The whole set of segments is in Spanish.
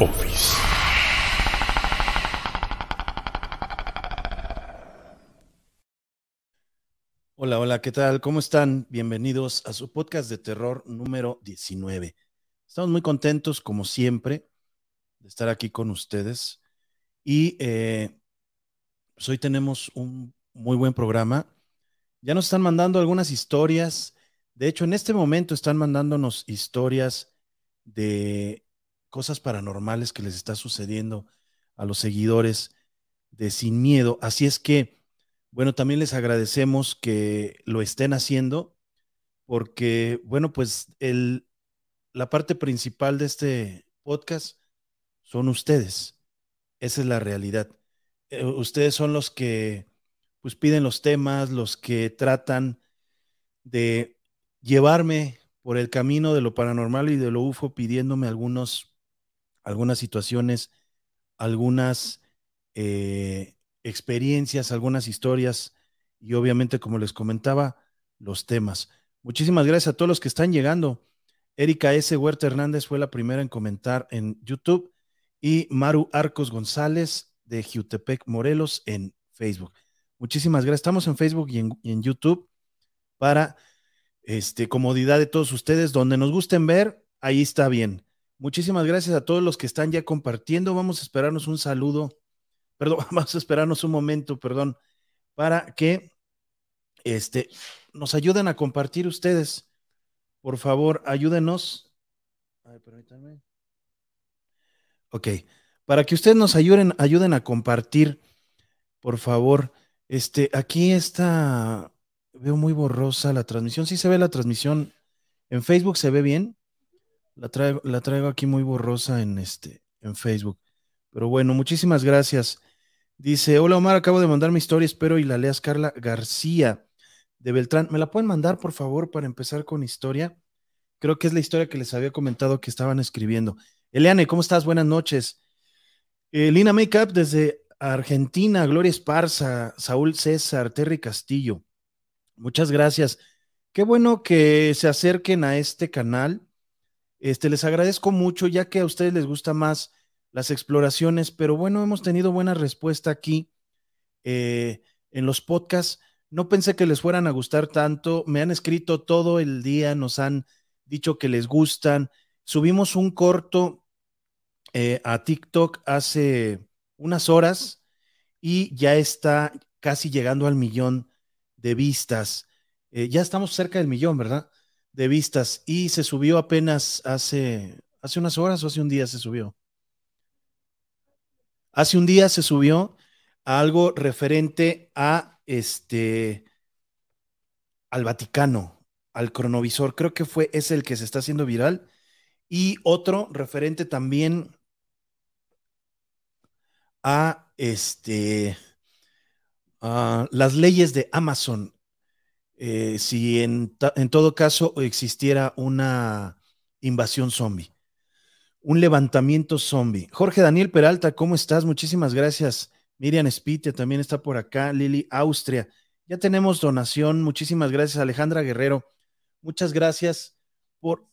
Office. Hola, hola, ¿qué tal? ¿Cómo están? Bienvenidos a su podcast de terror número 19. Estamos muy contentos, como siempre, de estar aquí con ustedes. Y eh, pues hoy tenemos un muy buen programa. Ya nos están mandando algunas historias. De hecho, en este momento están mandándonos historias de cosas paranormales que les está sucediendo a los seguidores de Sin Miedo. Así es que, bueno, también les agradecemos que lo estén haciendo porque, bueno, pues el, la parte principal de este podcast son ustedes. Esa es la realidad. Eh, ustedes son los que pues piden los temas, los que tratan de llevarme por el camino de lo paranormal y de lo UFO, pidiéndome algunos, algunas situaciones, algunas eh, experiencias, algunas historias y obviamente, como les comentaba, los temas. Muchísimas gracias a todos los que están llegando. Erika S. Huerta Hernández fue la primera en comentar en YouTube y Maru Arcos González de Jutepec, Morelos, en Facebook. Muchísimas gracias. Estamos en Facebook y en, YouTube para este, comodidad de todos ustedes. Donde nos gusten ver, ahí está bien. Muchísimas gracias a todos los que están ya compartiendo. Vamos a esperarnos un saludo, perdón, vamos a esperarnos un momento, perdón, para que este, nos ayuden a compartir ustedes. Por favor, ayúdenos. Ay, permítanme. Ok, para que ustedes nos ayuden, ayuden a compartir, por favor. Este, aquí está, veo muy borrosa la transmisión. Sí se ve la transmisión. En Facebook se ve bien. La traigo, la traigo aquí muy borrosa en este, en Facebook. Pero bueno, muchísimas gracias. Dice, hola Omar, acabo de mandar mi historia, espero y la leas Carla García de Beltrán. ¿Me la pueden mandar, por favor, para empezar con historia? Creo que es la historia que les había comentado que estaban escribiendo. Eliane, ¿cómo estás? Buenas noches. Eh, Lina Makeup desde Argentina, Gloria Esparza, Saúl César, Terry Castillo. Muchas gracias. Qué bueno que se acerquen a este canal. Este, les agradezco mucho, ya que a ustedes les gusta más las exploraciones, pero bueno, hemos tenido buena respuesta aquí eh, en los podcasts. No pensé que les fueran a gustar tanto. Me han escrito todo el día, nos han dicho que les gustan. Subimos un corto eh, a TikTok hace unas horas y ya está casi llegando al millón de vistas. Eh, ya estamos cerca del millón, ¿verdad? De vistas y se subió apenas hace, hace unas horas o hace un día se subió. Hace un día se subió algo referente a este al Vaticano, al cronovisor. Creo que fue ese el que se está haciendo viral y otro referente también a este a las leyes de Amazon. Eh, si en, en, todo caso existiera una invasión zombie, un levantamiento zombie. Jorge Daniel Peralta, ¿cómo estás? Muchísimas gracias. Miriam Spitia también está por acá. Lili Austria. Ya tenemos donación. Muchísimas gracias, Alejandra Guerrero. Muchas gracias por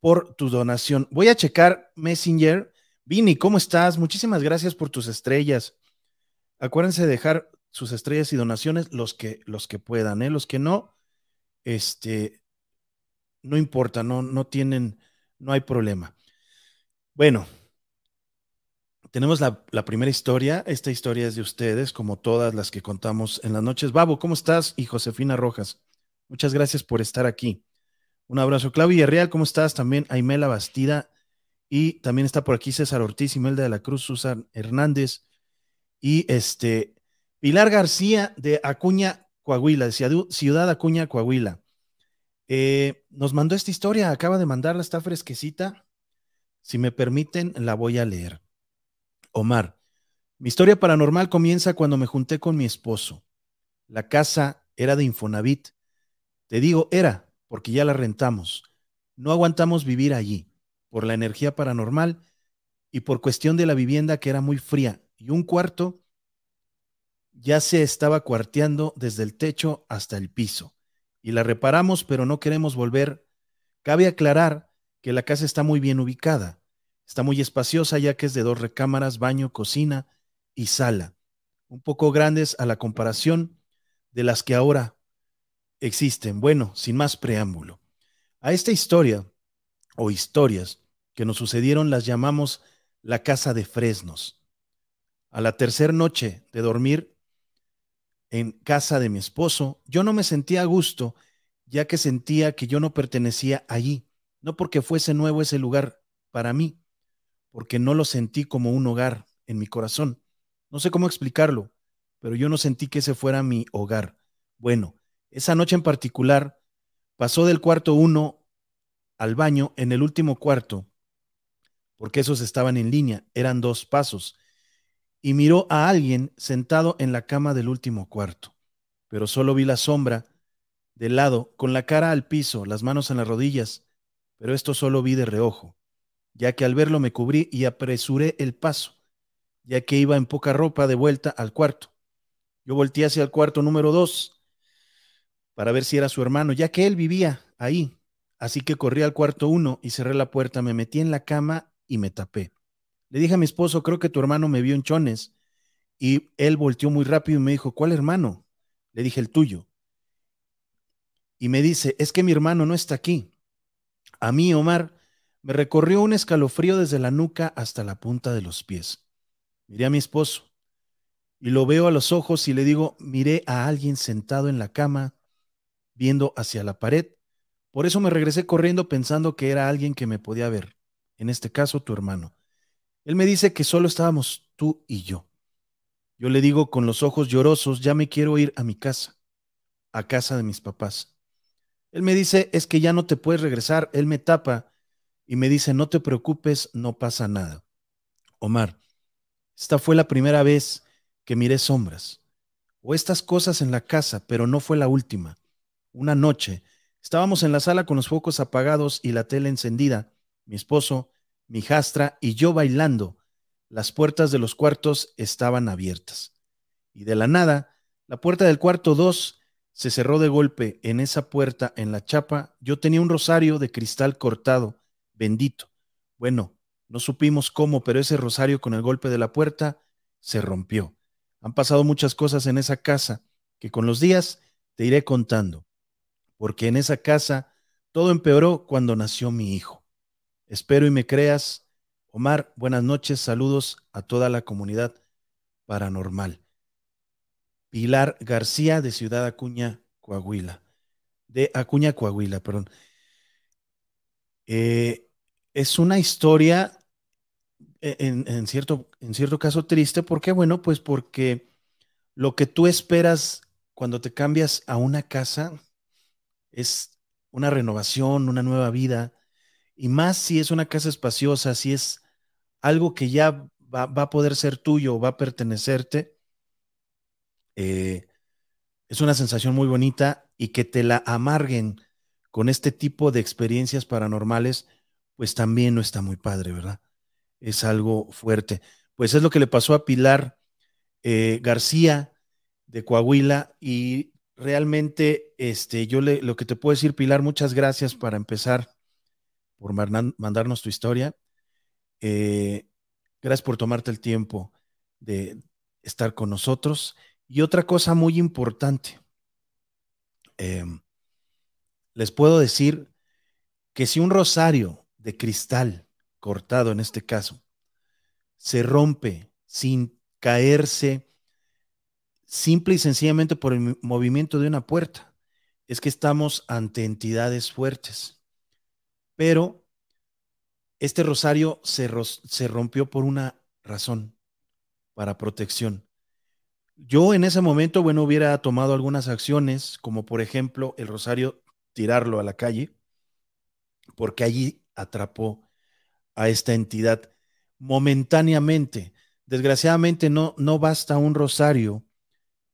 por tu donación. Voy a checar Messenger. Vini, ¿cómo estás? Muchísimas gracias por tus estrellas. Acuérdense de dejar sus estrellas y donaciones los que, los que puedan, ¿eh? Los que no, este, no importa, no, no tienen, no hay problema. Bueno, tenemos la, la, primera historia. Esta historia es de ustedes, como todas las que contamos en las noches. Babo, ¿cómo estás? Y Josefina Rojas, muchas gracias por estar aquí. Un abrazo. Claudia Real, ¿cómo estás? También Aimela Bastida. Y también está por aquí César Ortiz, Imelda de la Cruz, Susan Hernández. Y este, Pilar García de Acuña, Coahuila, de Ciudad Acuña, Coahuila. Eh, nos mandó esta historia, acaba de mandarla, está fresquecita. Si me permiten, la voy a leer. Omar, mi historia paranormal comienza cuando me junté con mi esposo. La casa era de Infonavit. Te digo, era, porque ya la rentamos. No aguantamos vivir allí por la energía paranormal y por cuestión de la vivienda que era muy fría y un cuarto ya se estaba cuarteando desde el techo hasta el piso. Y la reparamos, pero no queremos volver. Cabe aclarar que la casa está muy bien ubicada. Está muy espaciosa ya que es de dos recámaras, baño, cocina y sala, un poco grandes a la comparación de las que ahora existen. Bueno, sin más preámbulo. A esta historia o historias que nos sucedieron las llamamos la casa de fresnos. A la tercera noche de dormir en casa de mi esposo, yo no me sentía a gusto, ya que sentía que yo no pertenecía allí, no porque fuese nuevo ese lugar para mí, porque no lo sentí como un hogar en mi corazón. No sé cómo explicarlo, pero yo no sentí que ese fuera mi hogar. Bueno, esa noche en particular pasó del cuarto uno al baño en el último cuarto, porque esos estaban en línea, eran dos pasos, y miró a alguien sentado en la cama del último cuarto, pero solo vi la sombra del lado, con la cara al piso, las manos en las rodillas, pero esto solo vi de reojo ya que al verlo me cubrí y apresuré el paso, ya que iba en poca ropa de vuelta al cuarto. Yo volteé hacia el cuarto número dos para ver si era su hermano, ya que él vivía ahí. Así que corrí al cuarto uno y cerré la puerta, me metí en la cama y me tapé. Le dije a mi esposo, creo que tu hermano me vio en chones. Y él volteó muy rápido y me dijo, ¿cuál hermano? Le dije, el tuyo. Y me dice, es que mi hermano no está aquí. A mí, Omar, me recorrió un escalofrío desde la nuca hasta la punta de los pies. Miré a mi esposo y lo veo a los ojos y le digo, miré a alguien sentado en la cama, viendo hacia la pared. Por eso me regresé corriendo pensando que era alguien que me podía ver, en este caso tu hermano. Él me dice que solo estábamos tú y yo. Yo le digo con los ojos llorosos, ya me quiero ir a mi casa, a casa de mis papás. Él me dice, es que ya no te puedes regresar. Él me tapa y me dice, no te preocupes, no pasa nada. Omar, esta fue la primera vez que miré sombras o estas cosas en la casa, pero no fue la última. Una noche estábamos en la sala con los focos apagados y la tele encendida, mi esposo, mi jastra y yo bailando. Las puertas de los cuartos estaban abiertas. Y de la nada, la puerta del cuarto 2 se cerró de golpe. En esa puerta, en la chapa, yo tenía un rosario de cristal cortado bendito. Bueno, no supimos cómo, pero ese rosario con el golpe de la puerta se rompió. Han pasado muchas cosas en esa casa que con los días te iré contando, porque en esa casa todo empeoró cuando nació mi hijo. Espero y me creas. Omar, buenas noches, saludos a toda la comunidad paranormal. Pilar García de Ciudad Acuña, Coahuila. De Acuña, Coahuila, perdón. Eh, es una historia e, en, cierto, en cierto caso triste. ¿Por qué? Bueno, pues porque lo que tú esperas cuando te cambias a una casa es una renovación, una nueva vida, y más si es una casa espaciosa, si es algo que ya va, a poder ser tuyo va a pertenecerte, eh, es una sensación muy bonita y que te la amarguen con este tipo de experiencias paranormales, pues también no está muy padre, ¿verdad? Es algo fuerte. Pues es lo que le pasó a Pilar eh, García de Coahuila y realmente este, yo lo que te puedo decir, Pilar, muchas gracias para empezar por mandarnos tu historia. Eh, gracias por tomarte el tiempo de estar con nosotros. Y otra cosa muy importante, em, les puedo decir que si un rosario de cristal cortado en este caso, se rompe sin caerse simple y sencillamente por el movimiento de una puerta. Es que estamos ante entidades fuertes. Pero este rosario se, se rompió por una razón, para protección. Yo en ese momento, bueno, hubiera tomado algunas acciones, como por ejemplo el rosario, tirarlo a la calle, porque allí atrapó a esta entidad momentáneamente. Desgraciadamente no, no basta un rosario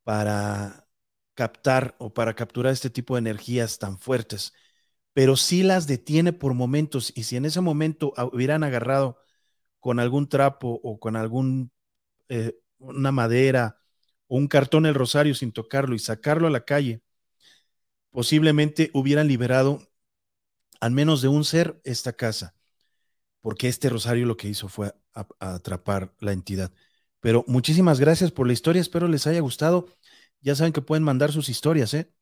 para captar o para capturar este tipo de energías tan fuertes, pero sí las detiene por momentos y si en ese momento hubieran agarrado con algún trapo o con algún eh, una madera o un cartón el rosario sin tocarlo y sacarlo a la calle, posiblemente hubieran liberado al menos de un ser esta casa. porque este rosario lo que hizo fue atrapar la entidad. Pero muchísimas gracias por la historia, espero les haya gustado. Ya saben que pueden mandar sus historias, ¿eh?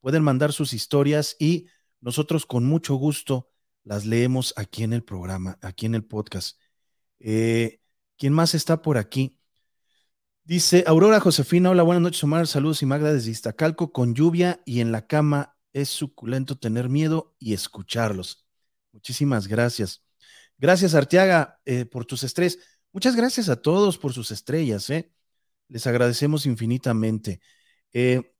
Pueden mandar sus historias y nosotros con mucho gusto las leemos aquí en el programa, aquí en el podcast. Eh, ¿Quién más está por aquí? Dice Aurora Josefina, hola, buenas noches, Omar, saludos y Magda desde Iztacalco, con lluvia y en la cama es suculento tener miedo y escucharlos. Muchísimas gracias. Gracias, Arteaga, eh, por tus estrés. Muchas gracias a todos por sus estrellas, ¿eh? Les agradecemos infinitamente. Eh,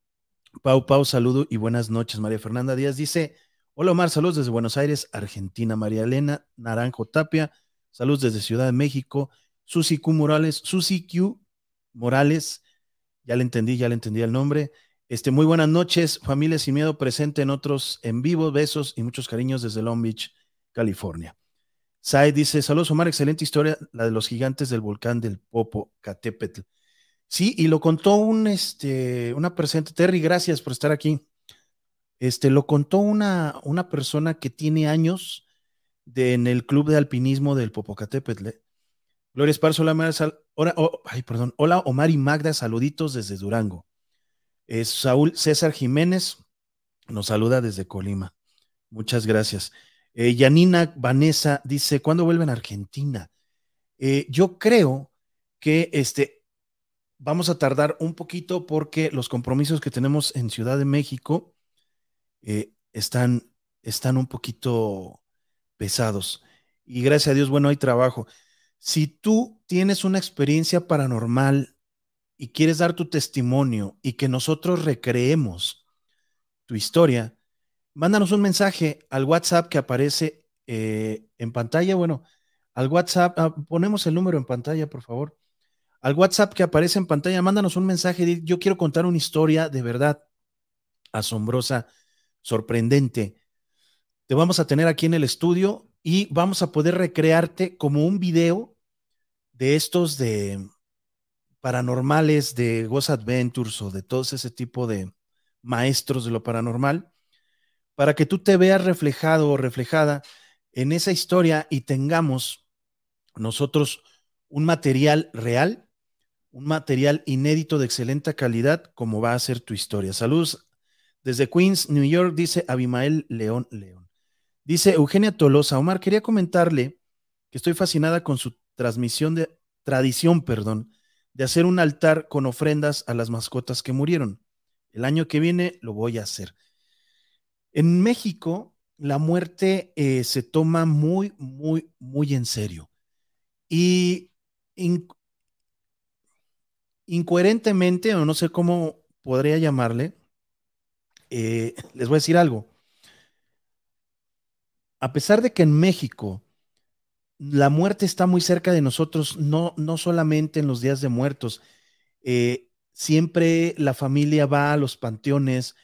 Pau, Pau, saludo y buenas noches. María Fernanda Díaz dice, hola Omar, saludos desde Buenos Aires, Argentina. María Elena Naranjo Tapia, saludos desde Ciudad de México. Susi Q Morales, Susi Q Morales, ya le entendí, ya le entendí el nombre. Este, muy buenas noches, familia sin miedo presente en otros en vivo, besos y muchos cariños desde Long Beach, California. Sai dice, saludos Omar, excelente historia, la de los gigantes del volcán del Popo, Catepetl. Sí, y lo contó un, este, una presente, Terry, gracias por estar aquí. Este, lo contó una, una persona que tiene años de, en el club de alpinismo del Popocatépetl. ¿eh? Gloria Esparzo, hola, hola, oh, ay, perdón, hola Omar y Magda, saluditos desde Durango. Es Saúl César Jiménez nos saluda desde Colima. Muchas gracias. Eh, Yanina Vanessa dice, ¿cuándo vuelven a Argentina? Eh, yo creo que este, vamos a tardar un poquito porque los compromisos que tenemos en Ciudad de México eh, están, están un poquito pesados. Y gracias a Dios, bueno, hay trabajo. Si tú tienes una experiencia paranormal y quieres dar tu testimonio y que nosotros recreemos tu historia, mándanos un mensaje al WhatsApp que aparece eh, en pantalla. Bueno, al WhatsApp, ah, ponemos el número en pantalla, por favor. Al WhatsApp que aparece en pantalla, mándanos un mensaje. yo quiero contar una historia de verdad asombrosa, sorprendente. Te vamos a tener aquí en el estudio y vamos a poder recrearte como un video de estos de paranormales, de Ghost Adventures o de todos ese tipo de maestros de lo paranormal para que tú te veas reflejado o reflejada en esa historia y tengamos nosotros un material real, un material inédito de excelente calidad, como va a ser tu historia. Saludos desde Queens, New York, dice Abimael León León. Dice Eugenia Tolosa, Omar, quería comentarle que estoy fascinada con su transmisión de tradición, perdón, de hacer un altar con ofrendas a las mascotas que murieron. El año que viene lo voy a hacer. En México, la muerte eh, se toma muy, muy, muy en serio. Y incoherentemente, o no sé cómo podría llamarle, eh, les voy a decir algo. A pesar de que en México la muerte está muy cerca de nosotros, no, no solamente en los días de muertos, eh, siempre la familia va a los panteones,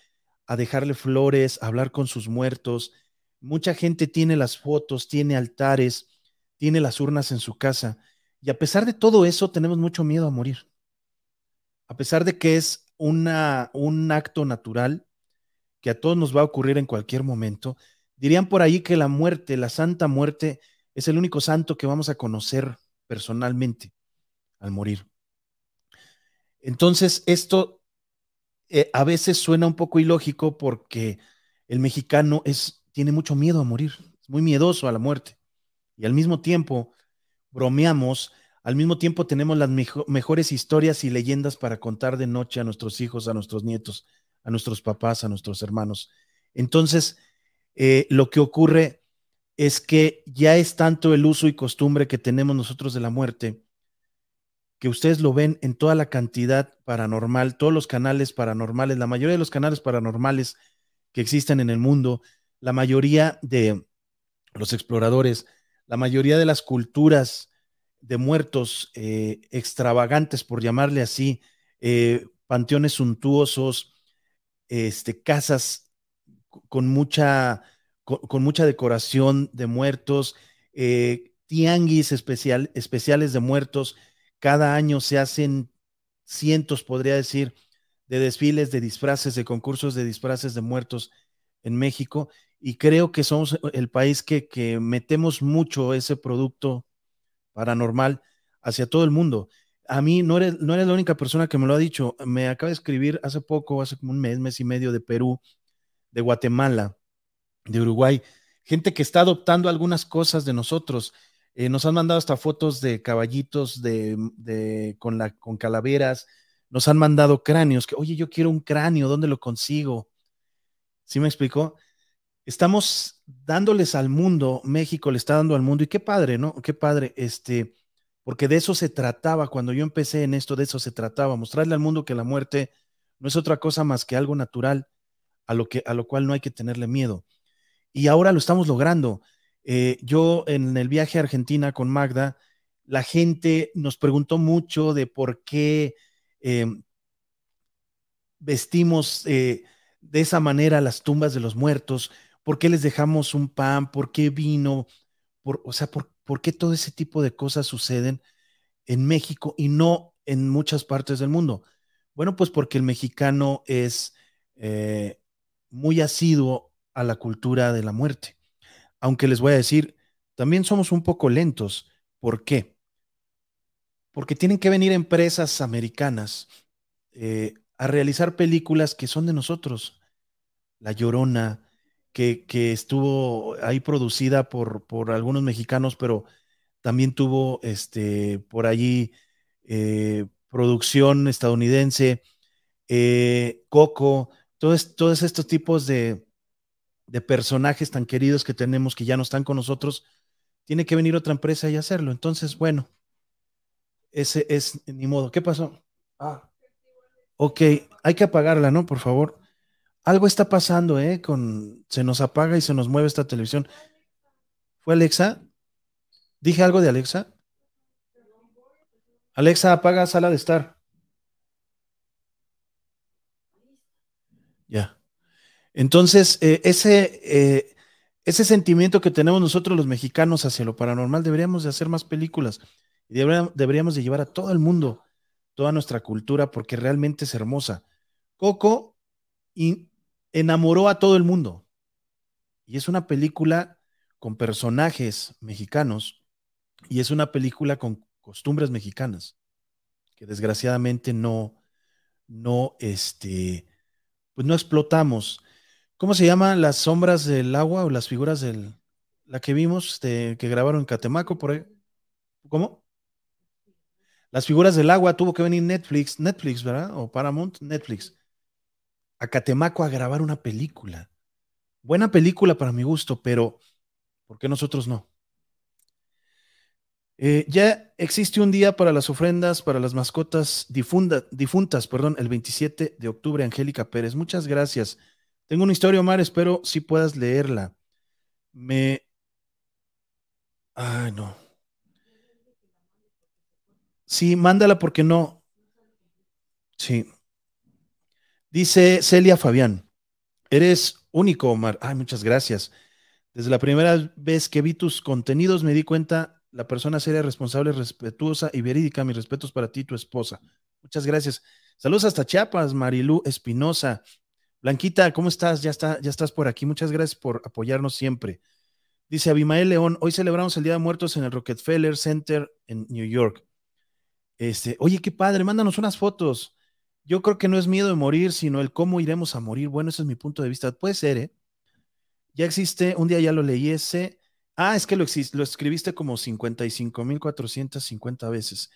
a dejarle flores, a hablar con sus muertos. Mucha gente tiene las fotos, tiene altares, tiene las urnas en su casa. Y a pesar de todo eso, tenemos mucho miedo a morir. A pesar de que es una, un acto natural que a todos nos va a ocurrir en cualquier momento, dirían por ahí que la muerte, la santa muerte, es el único santo que vamos a conocer personalmente al morir. Entonces, esto eh, a veces suena un poco ilógico porque el mexicano es, tiene mucho miedo a morir, es muy miedoso a la muerte. Y al mismo tiempo bromeamos, al mismo tiempo tenemos las mejores historias y leyendas para contar de noche a nuestros hijos, a nuestros nietos, a nuestros papás, a nuestros hermanos. Entonces, eh, lo que ocurre es que ya es tanto el uso y costumbre que tenemos nosotros de la muerte que ustedes lo ven en toda la cantidad paranormal, todos los canales paranormales, la mayoría de los canales paranormales que existen en el mundo, la mayoría de los exploradores, la mayoría de las culturas de muertos eh, extravagantes, por llamarle así, eh, panteones suntuosos, este, casas con mucha, con, mucha decoración de muertos, eh, tianguis especial, especiales de muertos, cada año se hacen cientos, podría decir, de desfiles, de disfraces, de concursos de disfraces de muertos en México. y creo que somos el país que, que metemos mucho ese producto paranormal hacia todo el mundo. A mí no eres, no eres la única persona que me lo ha dicho. Me acaba de escribir hace poco, hace como un mes, mes y medio de Perú, de Guatemala, de Uruguay, gente que está adoptando algunas cosas de nosotros. Eh, nos han mandado hasta fotos de caballitos de, con, con calaveras, nos han mandado cráneos, que, oye, yo quiero un cráneo, ¿dónde lo consigo? ¿Sí me explicó? Estamos dándoles al mundo, México le está dando al mundo, y qué padre, ¿no? Qué padre, este, porque de eso se trataba, cuando yo empecé en esto, de eso se trataba, mostrarle al mundo que la muerte no es otra cosa más que algo natural, a lo, que, a lo cual no hay que tenerle miedo. Y ahora lo estamos logrando. Eh, yo en el viaje a Argentina con Magda, la gente nos preguntó mucho de por qué em, vestimos eh, de esa manera las tumbas de los muertos, por qué les dejamos un pan, por qué vino, o sea, por, por qué todo ese tipo de cosas suceden en México y no en muchas partes del mundo. Bueno, pues porque el mexicano es eh, muy asiduo a la cultura de la muerte aunque les voy a decir, también somos un poco lentos. ¿Por qué? Porque tienen que venir empresas americanas eh, a realizar películas que son de nosotros. La Llorona, que, estuvo ahí producida por, por, algunos mexicanos, pero también tuvo este, por allí eh, producción estadounidense, eh, Coco, todos estos tipos de, de personajes tan queridos que tenemos que ya no están con nosotros, tiene que venir otra empresa y hacerlo. Entonces, bueno, ese es ni modo. ¿Qué pasó? Ah, ok, hay que apagarla, ¿no? Por favor. Algo está pasando, ¿eh? Con, se nos apaga y se nos mueve esta televisión. ¿Fue Alexa? ¿Dije algo de Alexa? Alexa, apaga sala de estar. Ya. Entonces, eh, ese, eh, ese sentimiento que tenemos nosotros los mexicanos hacia lo paranormal, deberíamos de hacer más películas y deberíamos, de llevar a todo el mundo toda nuestra cultura porque realmente es hermosa. Coco enamoró a todo el mundo y es una película con personajes mexicanos y es una película con costumbres mexicanas que desgraciadamente no, no, este, pues no explotamos. ¿Cómo se llama? Las sombras del agua o las figuras del. La que vimos, que grabaron en Catemaco, por ahí. ¿Cómo? Las figuras del agua tuvo que venir Netflix, Netflix, ¿verdad? O Paramount, Netflix. A Catemaco a grabar una película. Buena película para mi gusto, pero ¿por qué nosotros no? Eh, ya existe un día para las ofrendas para las mascotas difuntas, perdón, el 27 de octubre, Angélica Pérez. Muchas gracias. Tengo una historia, Omar, espero si puedas leerla. Me... Ay, no. Sí, mándala porque no. Sí. Dice Celia Fabián, eres único, Omar. Ay, muchas gracias. Desde la primera vez que vi tus contenidos me di cuenta la persona seria, responsable, respetuosa y verídica. Mis respetos para ti, tu esposa. Muchas gracias. Saludos hasta Chiapas, Marilú Espinosa. Blanquita, ¿cómo estás? Ya, está, ya estás por aquí. Muchas gracias por apoyarnos siempre. Dice Abimael León, hoy celebramos el Día de Muertos en el Rockefeller Center en New York. Este, oye, qué padre, mándanos unas fotos. Yo creo que no es miedo de morir, sino el cómo iremos a morir. Bueno, ese es mi punto de vista. Puede ser, ¿eh? Ya existe, un día ya lo leí ese. Ah, es que lo, lo escribiste como 55.450 veces.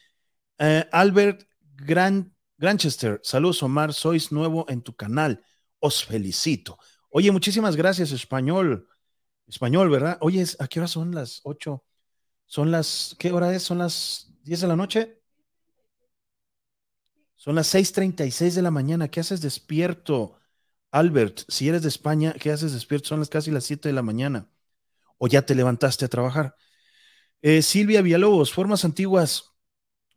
Eh, Albert Gran, Granchester, saludos Omar, sois nuevo en tu canal os felicito. Oye, muchísimas gracias, español. Español, ¿verdad? Oye, ¿a qué hora son las 8? Son las, ¿qué hora es? ¿Son las 10 de la noche? Son las 6:36 de la mañana. ¿Qué haces despierto, Albert? Si eres de España, ¿qué haces despierto? Son las casi las 7 de la mañana. ¿O ya te levantaste a trabajar? Eh, Silvia Villalobos, Formas Antiguas,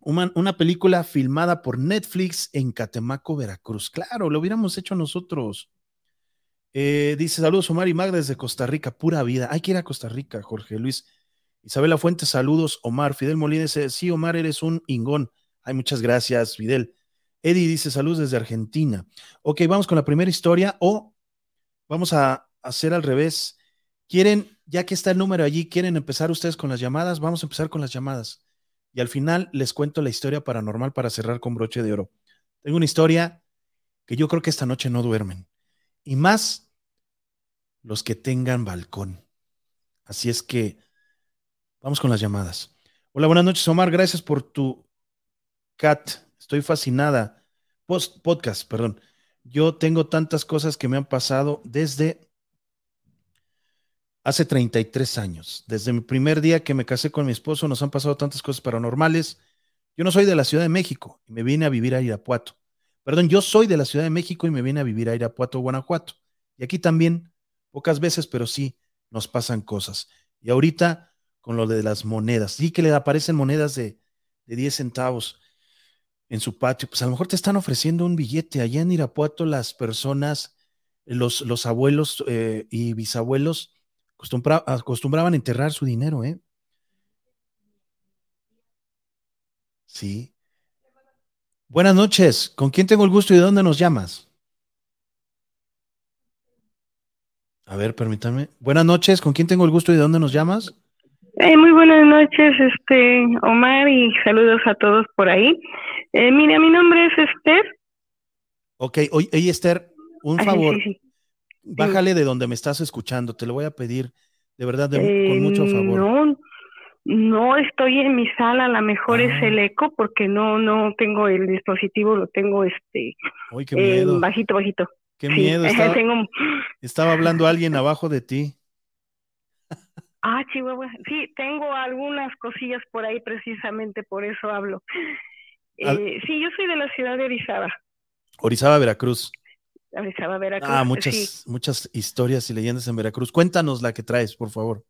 una, película filmada por Netflix en Catemaco, Veracruz. Claro, lo hubiéramos hecho nosotros. Eh, dice saludos Omar y Magda desde Costa Rica, pura vida. Hay que ir a Costa Rica, Jorge Luis. Isabela Fuentes, saludos, Omar. Fidel Molina dice, sí, Omar, eres un ingón. Ay, muchas gracias, Fidel. Eddie dice, saludos desde Argentina. Ok, vamos con la primera historia o vamos a hacer al revés. ¿Quieren, ya que está el número allí, quieren empezar ustedes con las llamadas? Vamos a empezar con las llamadas. Y al final les cuento la historia paranormal para cerrar con broche de oro. Tengo una historia que yo creo que esta noche no duermen. Y más los que tengan balcón. Así es que vamos con las llamadas. Hola, buenas noches, Omar. Gracias por tu cat. Estoy fascinada. Podcast, perdón. Yo tengo tantas cosas que me han pasado desde hace 33 años. Desde mi primer día que me casé con mi esposo nos han pasado tantas cosas paranormales. Yo no soy de la Ciudad de México y me vine a vivir a Irapuato. Perdón, yo soy de la Ciudad de México y me vine a vivir a Irapuato, Guanajuato. Y aquí también, pocas veces, pero sí nos pasan cosas. Y ahorita con lo de las monedas, sí que le aparecen monedas de, de 10 centavos en su patio, pues a lo mejor te están ofreciendo un billete. Allá en Irapuato las personas, los, los abuelos eh, y bisabuelos acostumbraban enterrar su dinero, ¿eh? Sí. Buenas noches. ¿Con quién tengo el gusto y de dónde nos llamas? A ver, permítame. Buenas noches. ¿Con quién tengo el gusto y de dónde nos llamas? Eh, muy buenas noches, este Omar, y saludos a todos por ahí. Eh, mira, mi nombre es Esther. Ok, oye, Esther, un favor. Bájale de donde me estás escuchando, te lo voy a pedir, de verdad, con mucho eh, favor. No, no estoy en mi sala, a lo mejor es el ah. eco, porque no, no tengo el dispositivo, lo tengo este bajito, bajito. Qué miedo. Estaba, hablando alguien abajo de ti. Ah, Chihuahua. Sí, tengo algunas cosillas por ahí, precisamente por eso hablo. Eh, sí, yo soy de la ciudad de Orizaba. Orizaba, Veracruz. Veracruz. Ah, muchas, muchas historias y leyendas en Veracruz. Cuéntanos la que traes, por favor.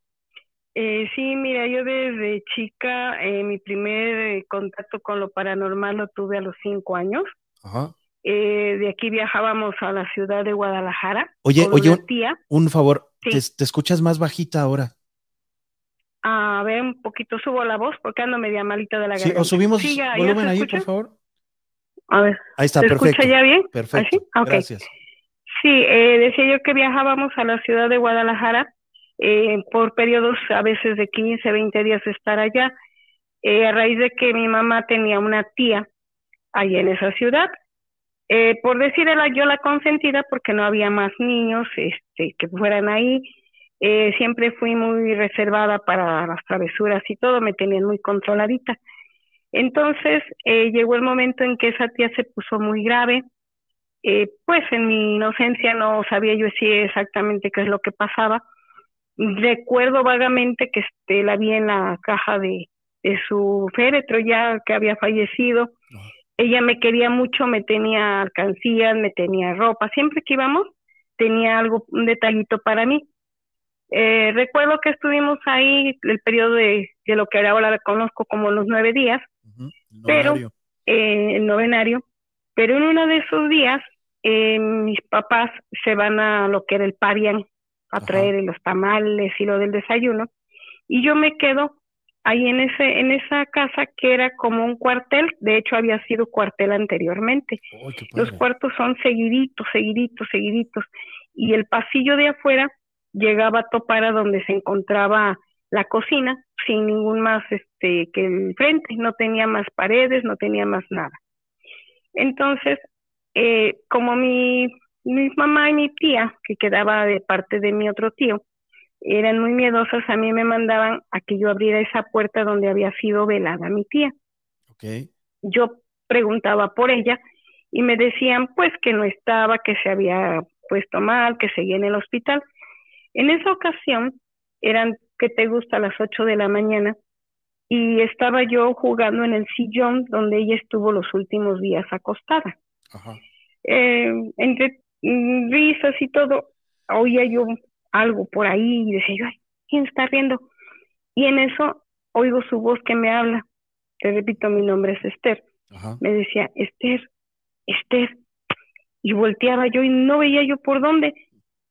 Eh, sí, mira, yo desde chica, eh, mi primer eh, contacto con lo paranormal lo tuve a los cinco años. Ajá. de aquí viajábamos a la ciudad de Guadalajara. Oye, oye, un, favor, te, escuchas más bajita ahora. A ver, un poquito subo la voz porque ando media malita de la garganta. Sí, o subimos volumen ahí, por favor. A ver. Ahí está, perfecto. escucha ya bien? Perfecto. ¿Ah, Gracias. Sí, eh, decía yo que viajábamos a la ciudad de Guadalajara eh, por periodos a veces de 15, 20 días de estar allá, eh, a raíz de que mi mamá tenía una tía ahí en esa ciudad. Eh, por decir yo la consentida porque no había más niños este, que fueran ahí. Eh, siempre fui muy reservada para las travesuras y todo, me tenían muy controladita. Entonces eh, llegó el momento en que esa tía se puso muy grave. Eh, pues en mi inocencia no sabía yo si exactamente qué es lo que pasaba. Recuerdo vagamente que este, la vi en la caja de, de su féretro ya que había fallecido. Ella me quería mucho, me tenía alcancías, me tenía ropa. Siempre que íbamos tenía algo, un detallito para mí. Eh, recuerdo que estuvimos ahí el periodo de, de lo que ahora conozco como los nueve días pero eh, el novenario, pero en uno de esos días eh, mis papás se van a lo que era el parian a traer los tamales y lo del desayuno y yo me quedo ahí en ese en esa casa que era como un cuartel, de hecho había sido cuartel anteriormente. los cuartos son seguiditos, seguiditos, seguiditos y el pasillo de afuera llegaba a topar a donde se encontraba la cocina sin ningún más este que el frente, no tenía más paredes, no tenía más nada. Entonces, eh, como mi, mi mamá y mi tía, que quedaba de parte de mi otro tío, eran muy miedosas, a mí me mandaban a que yo abriera esa puerta donde había sido velada mi tía. Okay. Yo preguntaba por ella y me decían pues que no estaba, que se había puesto mal, que seguía en el hospital. En esa ocasión eran que te gusta a las 8 de la mañana y estaba yo jugando en el sillón donde ella estuvo los últimos días acostada. Eh, entre risas y todo, oía yo algo por ahí y decía yo, Ay, ¿quién está riendo? Y en eso oigo su voz que me habla. Te repito, mi nombre es Esther. Me decía, Esther, Esther. Y volteaba yo y no veía yo por dónde.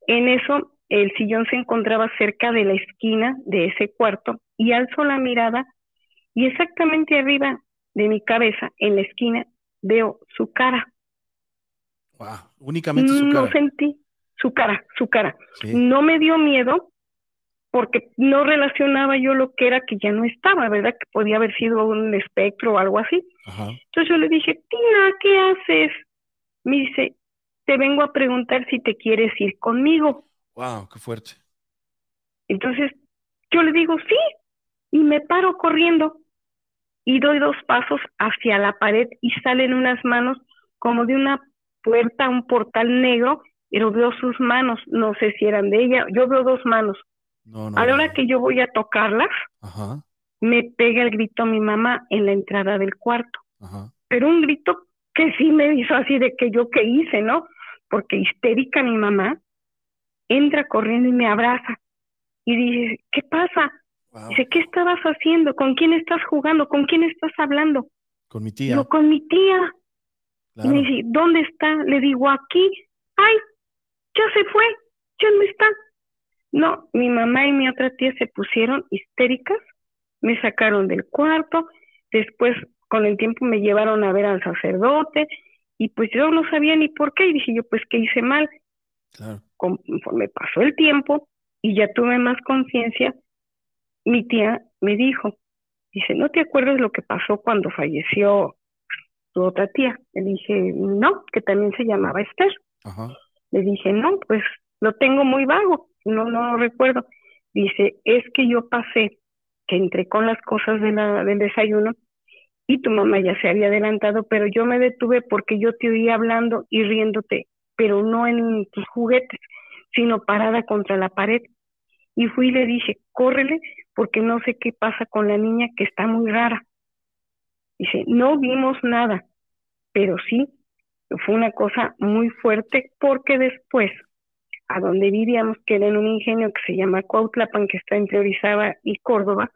En eso el sillón se encontraba cerca de la esquina de ese cuarto y alzo la mirada y exactamente arriba de mi cabeza, en la esquina, veo su cara. Wow, únicamente su cara. No sentí su cara, su cara. No me dio miedo, porque no relacionaba yo lo que era que ya no estaba, ¿verdad? Que podía haber sido un espectro o algo así. Entonces yo le dije, tía, ¿qué haces? Me dice, te vengo a preguntar si te quieres ir conmigo. Wow, qué fuerte. Entonces yo le digo, sí, y me paro corriendo y doy dos pasos hacia la pared y salen unas manos como de una puerta, un portal negro, pero veo sus manos, no sé si eran de ella, yo veo dos manos. a la hora que yo voy a tocarlas, me pega el grito mi mamá en la entrada del cuarto. Pero un grito que sí me hizo así de que yo qué hice, ¿no? Porque histérica mi mamá entra corriendo y me abraza y dice, ¿qué pasa? Dice, ¿qué estabas haciendo? ¿Con quién estás jugando? ¿Con quién estás hablando? Con mi tía. Yo, con mi tía. Y me dice, ¿dónde está? Le digo, aquí. Ay, ya se fue, ya no está. No, mi mamá y mi otra tía se pusieron histéricas, me sacaron del cuarto, después con el tiempo me llevaron a ver al sacerdote y pues yo no sabía ni por qué y dije yo pues que hice mal. Claro. Conforme pasó el tiempo y ya tuve más conciencia, mi tía me dijo, dice, ¿no te acuerdas lo que pasó cuando falleció tu otra tía? Le dije, no, que también se llamaba Esther. Le dije, no, pues lo tengo muy vago, no, no lo recuerdo. Dice, es que yo pasé, que entré con las cosas de la, del desayuno y tu mamá ya se había adelantado, pero yo me detuve porque yo te oía hablando y riéndote, pero no en tus juguetes, sino parada contra la pared. Y fui y le dije, córrele, porque no sé qué pasa con la niña que está muy rara. Dice, no vimos nada, pero sí, fue una cosa muy fuerte porque después, a donde vivíamos, que era en un ingenio que se llama Cuautlapan, que está entre Orizaba y Córdoba,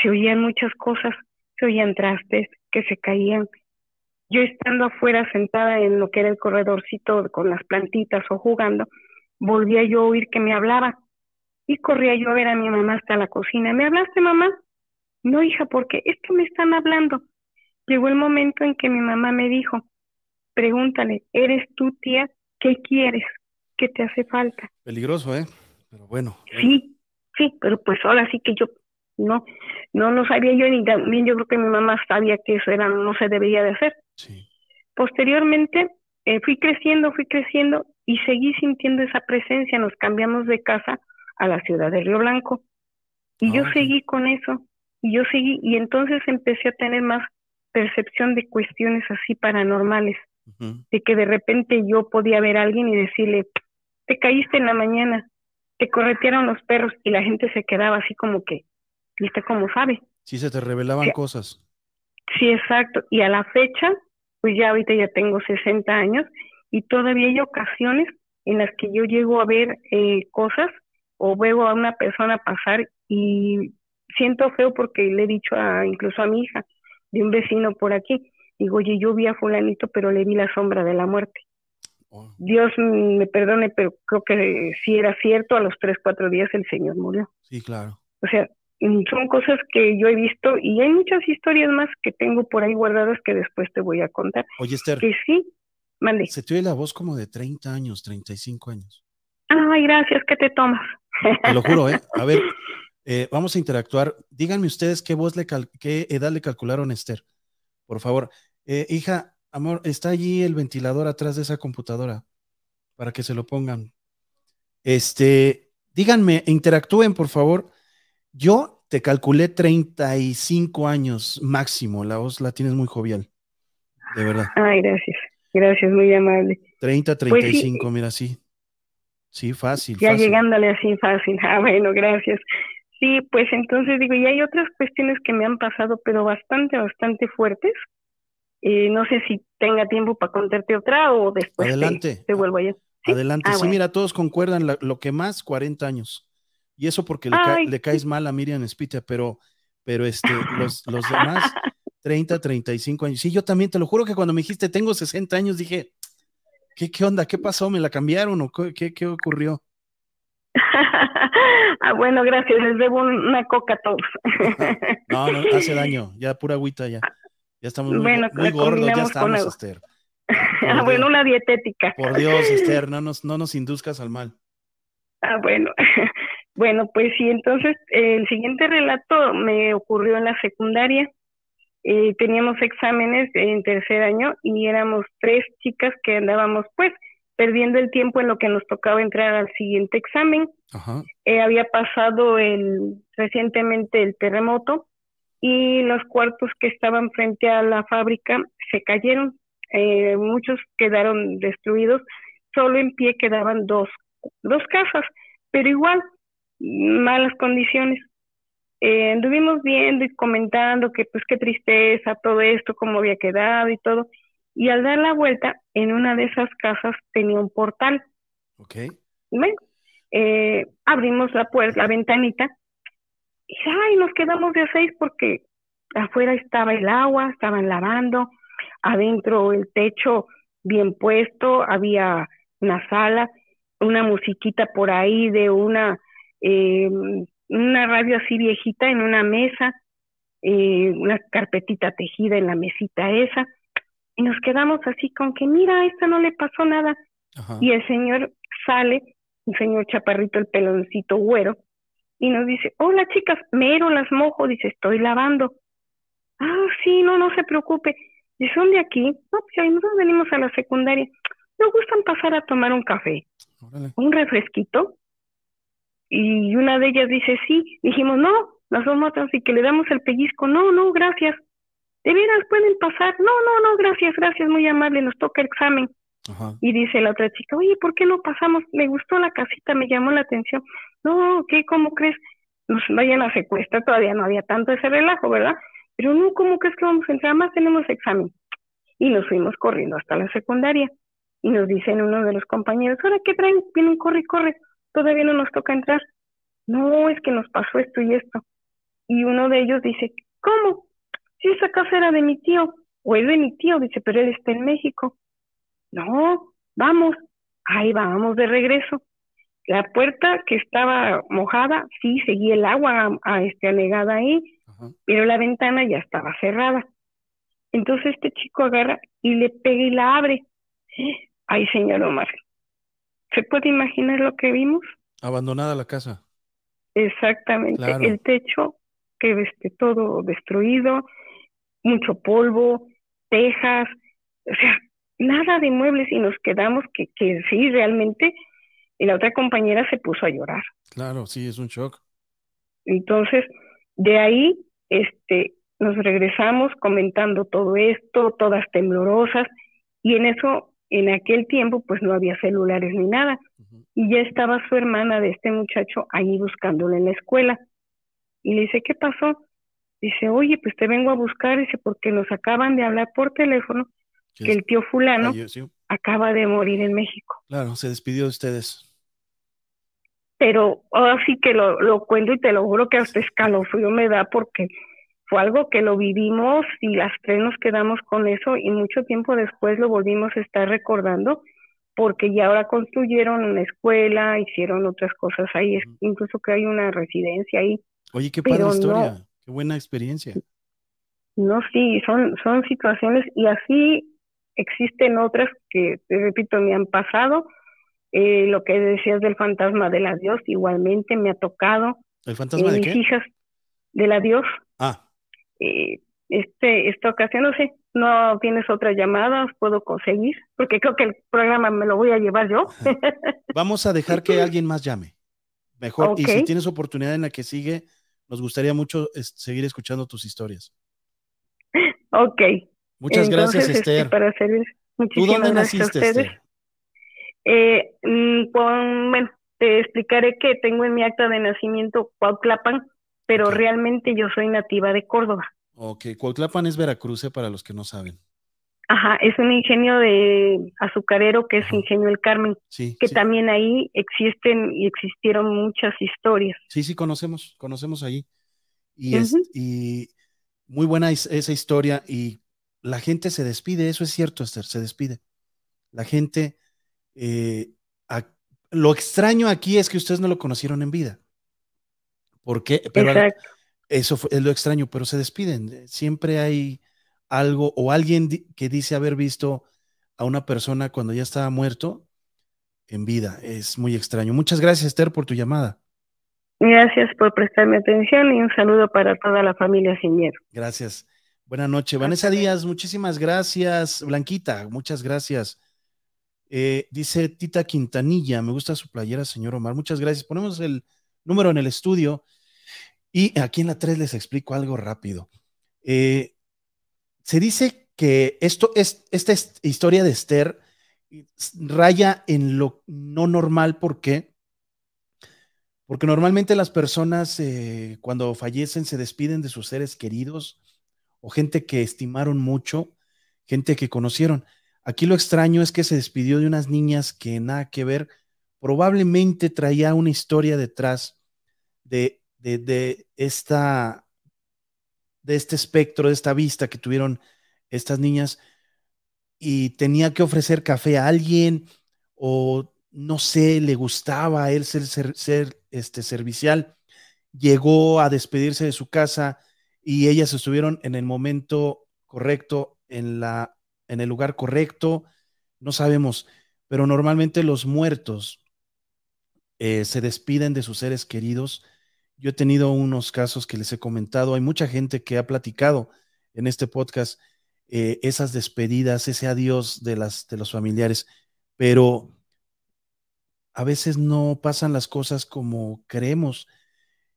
se oían muchas cosas, se oían trastes que se caían. Yo estando afuera sentada en lo que era el corredorcito con las plantitas o jugando, volvía yo a oír que me hablaba y corría yo a ver a mi mamá hasta la cocina. ¿Me hablaste, mamá? No, hija, porque es que me están hablando. Llegó el momento en que mi mamá me dijo, pregúntale, ¿eres tú, tía? ¿Qué quieres? ¿Qué te hace falta? Peligroso, ¿eh? Pero bueno. Sí, sí, pero pues ahora sí que yo no, no lo sabía yo ni también yo creo que mi mamá sabía que eso era, no se debería de hacer. Sí. Posteriormente eh, fui creciendo, fui creciendo y seguí sintiendo esa presencia. Nos cambiamos de casa a la ciudad de Río Blanco. Y yo seguí con eso, y yo seguí, y entonces empecé a tener más percepción de cuestiones así paranormales, de que de repente yo podía ver a alguien y decirle, te caíste en la mañana, te corretearon los perros, y la gente se quedaba así como que, ¿y usted cómo sabe? Sí, se te revelaban cosas. Sí, exacto, y a la fecha, pues ya ahorita ya tengo 60 años, y todavía hay ocasiones en las que yo llego a ver eh, cosas o veo a una persona pasar y siento feo porque le he dicho a, incluso a mi hija de un vecino por aquí, digo, oye, yo vi a fulanito, pero le vi la sombra de la muerte. Oh. Dios me perdone, pero creo que si era cierto, a los tres, cuatro días el Señor murió. Sí, claro. O sea, son cosas que yo he visto y hay muchas historias más que tengo por ahí guardadas que después te voy a contar. Oye, Esther. Que sí, mande. Se te oye la voz como de 30 años, 35 años. Ay, gracias, ¿qué te tomas? Te lo juro, ¿eh? A ver, eh, vamos a interactuar. Díganme ustedes qué voz le qué edad le calcularon a Esther. Por favor. Eh, hija, amor, está allí el ventilador atrás de esa computadora para que se lo pongan. Este, díganme, interactúen, por favor. Yo te calculé 35 años máximo. La voz la tienes muy jovial. De verdad. Ay, gracias. Gracias, muy amable. 30, 35, pues mira, sí. Sí, fácil. Ya llegándole así fácil. Ah, bueno, gracias. Sí, pues entonces digo, y hay otras cuestiones que me han pasado, pero bastante, bastante fuertes. Eh, no sé si tenga tiempo para contarte otra o después Adelante. Te, vuelvo allá. Adelante. Ah, sí, mira, todos concuerdan lo que más 40 años. Y eso porque le, caes mal a Miriam Spitia, pero, pero este, los, los demás 30, 35 años. Sí, yo también te lo juro que cuando me dijiste tengo 60 años dije, ¿Qué, ¿Qué onda? ¿Qué pasó? ¿Me la cambiaron o qué, qué ocurrió? ah, bueno, gracias. Les debo una coca a todos. no, no, hace daño. Ya pura agüita ya. Ya estamos muy, bueno, muy gordos, ya estamos, Esther. ah, bueno, una dietética. Por Dios, Esther, no nos, no nos induzcas al mal. Ah, bueno. Bueno, pues sí, entonces el siguiente relato me ocurrió en la secundaria. Eh, teníamos exámenes en tercer año y éramos tres chicas que andábamos pues perdiendo el tiempo en lo que nos tocaba entrar al siguiente examen. Eh, había pasado el, recientemente el terremoto y los cuartos que estaban frente a la fábrica se cayeron. Eh, muchos quedaron destruidos, solo en pie quedaban dos, dos casas, pero igual, malas condiciones. Eh, anduvimos viendo y comentando que pues qué tristeza todo esto, cómo había quedado y todo. Y al dar la vuelta, en una de esas casas tenía un portal. Ok. Bueno, eh, abrimos la puerta, la ventanita, y ay, nos quedamos de seis porque afuera estaba el agua, estaban lavando, adentro el techo bien puesto, había una sala, una musiquita por ahí de una, eh, una radio así viejita en una mesa, eh, una carpetita tejida en la mesita esa, y nos quedamos así con que, mira, a esta no le pasó nada. Y el señor sale, el señor chaparrito, el peloncito güero, y nos dice, hola chicas, mero las mojo, dice, estoy lavando. Ah, sí, no, no se preocupe. ¿Y son de aquí? No, pues ahí nosotros venimos a la secundaria. Nos gustan pasar a tomar un café, un refresquito. Y una de ellas dice, sí. Dijimos, no, las dos otras y que le damos el pellizco. No, no, gracias. ¿De veras pueden pasar? No, no, no, gracias, gracias, muy amable, nos toca el examen. Y dice la otra chica, oye, ¿por qué no pasamos? Me gustó la casita, me llamó la atención. No, ¿qué? ¿Cómo crees? Nos vayan a secuestrar, todavía no había tanto ese relajo, ¿verdad? Pero no, ¿cómo crees que vamos a entrar? Más tenemos examen. Y nos fuimos corriendo hasta la secundaria. Y nos dicen uno de los compañeros, ¿ahora qué traen? Vienen, corre, corre. Todavía no nos toca entrar. No, es que nos pasó esto y esto. Y uno de ellos dice, ¿cómo? Si esa casa era de mi tío, o es de mi tío, dice, pero él está en México. No, vamos. Ahí vamos de regreso. La puerta que estaba mojada, sí, seguía el agua a, este, anegada ahí, pero la ventana ya estaba cerrada. Entonces este chico agarra y le pega y la abre. Ay, señor Omar, ¿se puede imaginar lo que vimos? Abandonada la casa. Exactamente, el techo que este todo destruido, mucho polvo, tejas, o sea, nada de muebles y nos quedamos que, que sí, realmente y la otra compañera se puso a llorar. Claro, sí, es un shock. Entonces, de ahí, este, nos regresamos comentando todo esto, todas temblorosas, y en eso, en aquel tiempo, pues no había celulares ni nada. Y ya estaba su hermana de este muchacho ahí buscándolo en la escuela. Y le dice, ¿qué pasó? Dice, oye, pues te vengo a buscar, dice, porque nos acaban de hablar por teléfono que el tío fulano acaba de morir en México. Claro, se despidió de ustedes pero ahora sí que lo, lo cuento y te lo juro que hasta escalofrío me da porque fue algo que lo vivimos y las tres nos quedamos con eso y mucho tiempo después lo volvimos a estar recordando porque ya ahora construyeron una escuela, hicieron otras cosas ahí, incluso que hay una residencia ahí. Oye, qué padre historia, qué buena experiencia. No, sí, son, son situaciones y así existen otras que, te repito, me han pasado eh, lo que decías del fantasma del adiós, igualmente me ha tocado. ¿El fantasma de mis hijas del adiós. Ah. Eh, este, esta ocasión, no sé, no tienes otras llamadas, puedo conseguir, porque creo que el programa me lo voy a llevar yo. Vamos a dejar que alguien más llame. Mejor, y si tienes oportunidad en la que sigue, nos gustaría mucho seguir escuchando tus historias. Ok. Muchas gracias, este, Esther. para servir. ¿Tú dónde naciste, Esther? Eh, mm, bueno, te explicaré que tengo en mi acta de nacimiento Cuauhtlapan, pero realmente yo soy nativa de Córdoba. Ok, Cuauhtlapan es Veracruz, eh, para los que no saben. Ajá, es un ingenio de azucarero que es Ingenio El Carmen, sí, que también ahí existen y existieron muchas historias. Sí, sí, conocemos, conocemos allí. Y, es, y muy buena esa historia y la gente se despide, eso es cierto, Esther, se despide. La gente eh, lo extraño aquí es que ustedes no lo conocieron en vida. ¿Por qué? Pero eso es lo extraño, pero se despiden. Siempre hay algo o alguien que dice haber visto a una persona cuando ya estaba muerto en vida. Es muy extraño. Muchas gracias, Esther, por tu llamada. Gracias por prestarme atención y un saludo para toda la familia Ciñero. Gracias. Buenas noches. Vanessa Díaz, muchísimas gracias. Blanquita, muchas gracias. Eh, dice Tita Quintanilla, me gusta su playera, señor Omar. Muchas gracias. Ponemos el número en el estudio y aquí en la 3 les explico algo rápido. Eh, se dice que esto es, esta historia de Esther raya en lo no normal. ¿Por qué? Porque normalmente las personas eh, cuando fallecen se despiden de sus seres queridos o gente que estimaron mucho, gente que conocieron. Aquí lo extraño es que se despidió de unas niñas que nada que ver, probablemente traía una historia detrás de, de, esta, de este espectro, de esta vista que tuvieron estas niñas y tenía que ofrecer café a alguien o no sé, le gustaba él ser, ser, este, servicial, llegó a despedirse de su casa y ellas estuvieron en el momento correcto, en, la, en el lugar correcto, no sabemos, pero normalmente los muertos eh, se despiden de sus seres queridos. Yo he tenido unos casos que les he comentado, hay mucha gente que ha platicado en este podcast eh, esas despedidas, ese adiós de, las, de los familiares, pero a veces no pasan las cosas como creemos.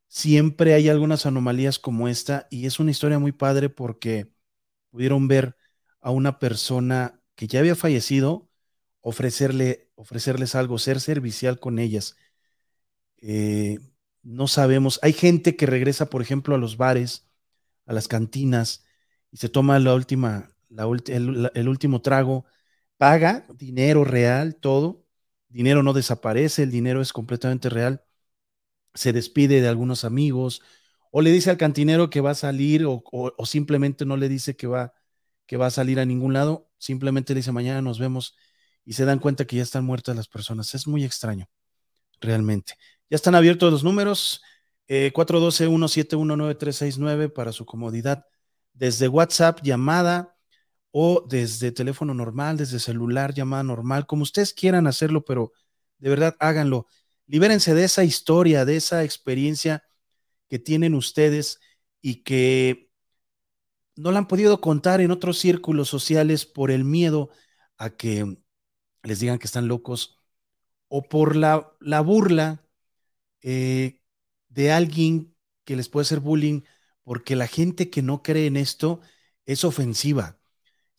Siempre hay algunas anomalías como esta y es una historia muy padre porque pudieron ver a una persona que ya había fallecido ofrecerle, ofrecerles algo, ser servicial con ellas. Eh, no sabemos. Hay gente que regresa, por ejemplo, a los bares, a las cantinas y se toma la última, el último trago, paga dinero real, todo, dinero no desaparece, el dinero es completamente real, se despide de algunos amigos, o le dice al cantinero que va a salir, o, simplemente no le dice que va, que va a salir a ningún lado, simplemente le dice mañana nos vemos y se dan cuenta que ya están muertas las personas. Es muy extraño, realmente. Ya están abiertos los números, eh, 412-171-9369 para su comodidad. Desde WhatsApp, llamada, o desde teléfono normal, desde celular, llamada normal, como ustedes quieran hacerlo, pero de verdad háganlo. Libérense de esa historia, de esa experiencia que tienen ustedes y que no la han podido contar en otros círculos sociales por el miedo a que les digan que están locos o por la, la burla eh, de alguien que les puede hacer bullying, porque la gente que no cree en esto es ofensiva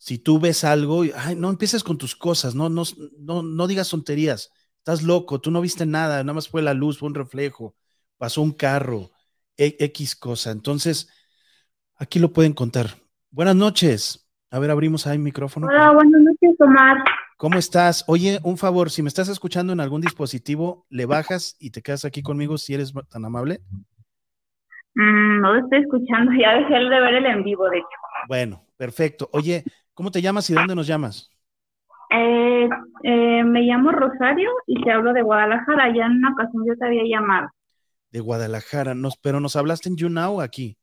si tú ves algo, ay, no empieces con tus cosas, no, no, no, no digas tonterías, estás loco, tú no viste nada, nada más fue la luz, fue un reflejo, pasó un carro, e, X cosa. Entonces, aquí lo pueden contar. Buenas noches. A ver, abrimos ahí el micrófono. Hola, buenas noches, Omar. ¿Cómo estás? Oye, un favor, si me estás escuchando en algún dispositivo, le bajas y te quedas aquí conmigo si eres tan amable. Mm, no lo estoy escuchando, ya dejé de ver el en vivo, de hecho. Bueno, perfecto. Oye, ¿Cómo te llamas y dónde nos llamas? Eh, eh, me llamo Rosario y te hablo de Guadalajara. Ya en una ocasión yo te había llamado. De Guadalajara, nos, pero nos hablaste en YouNow aquí.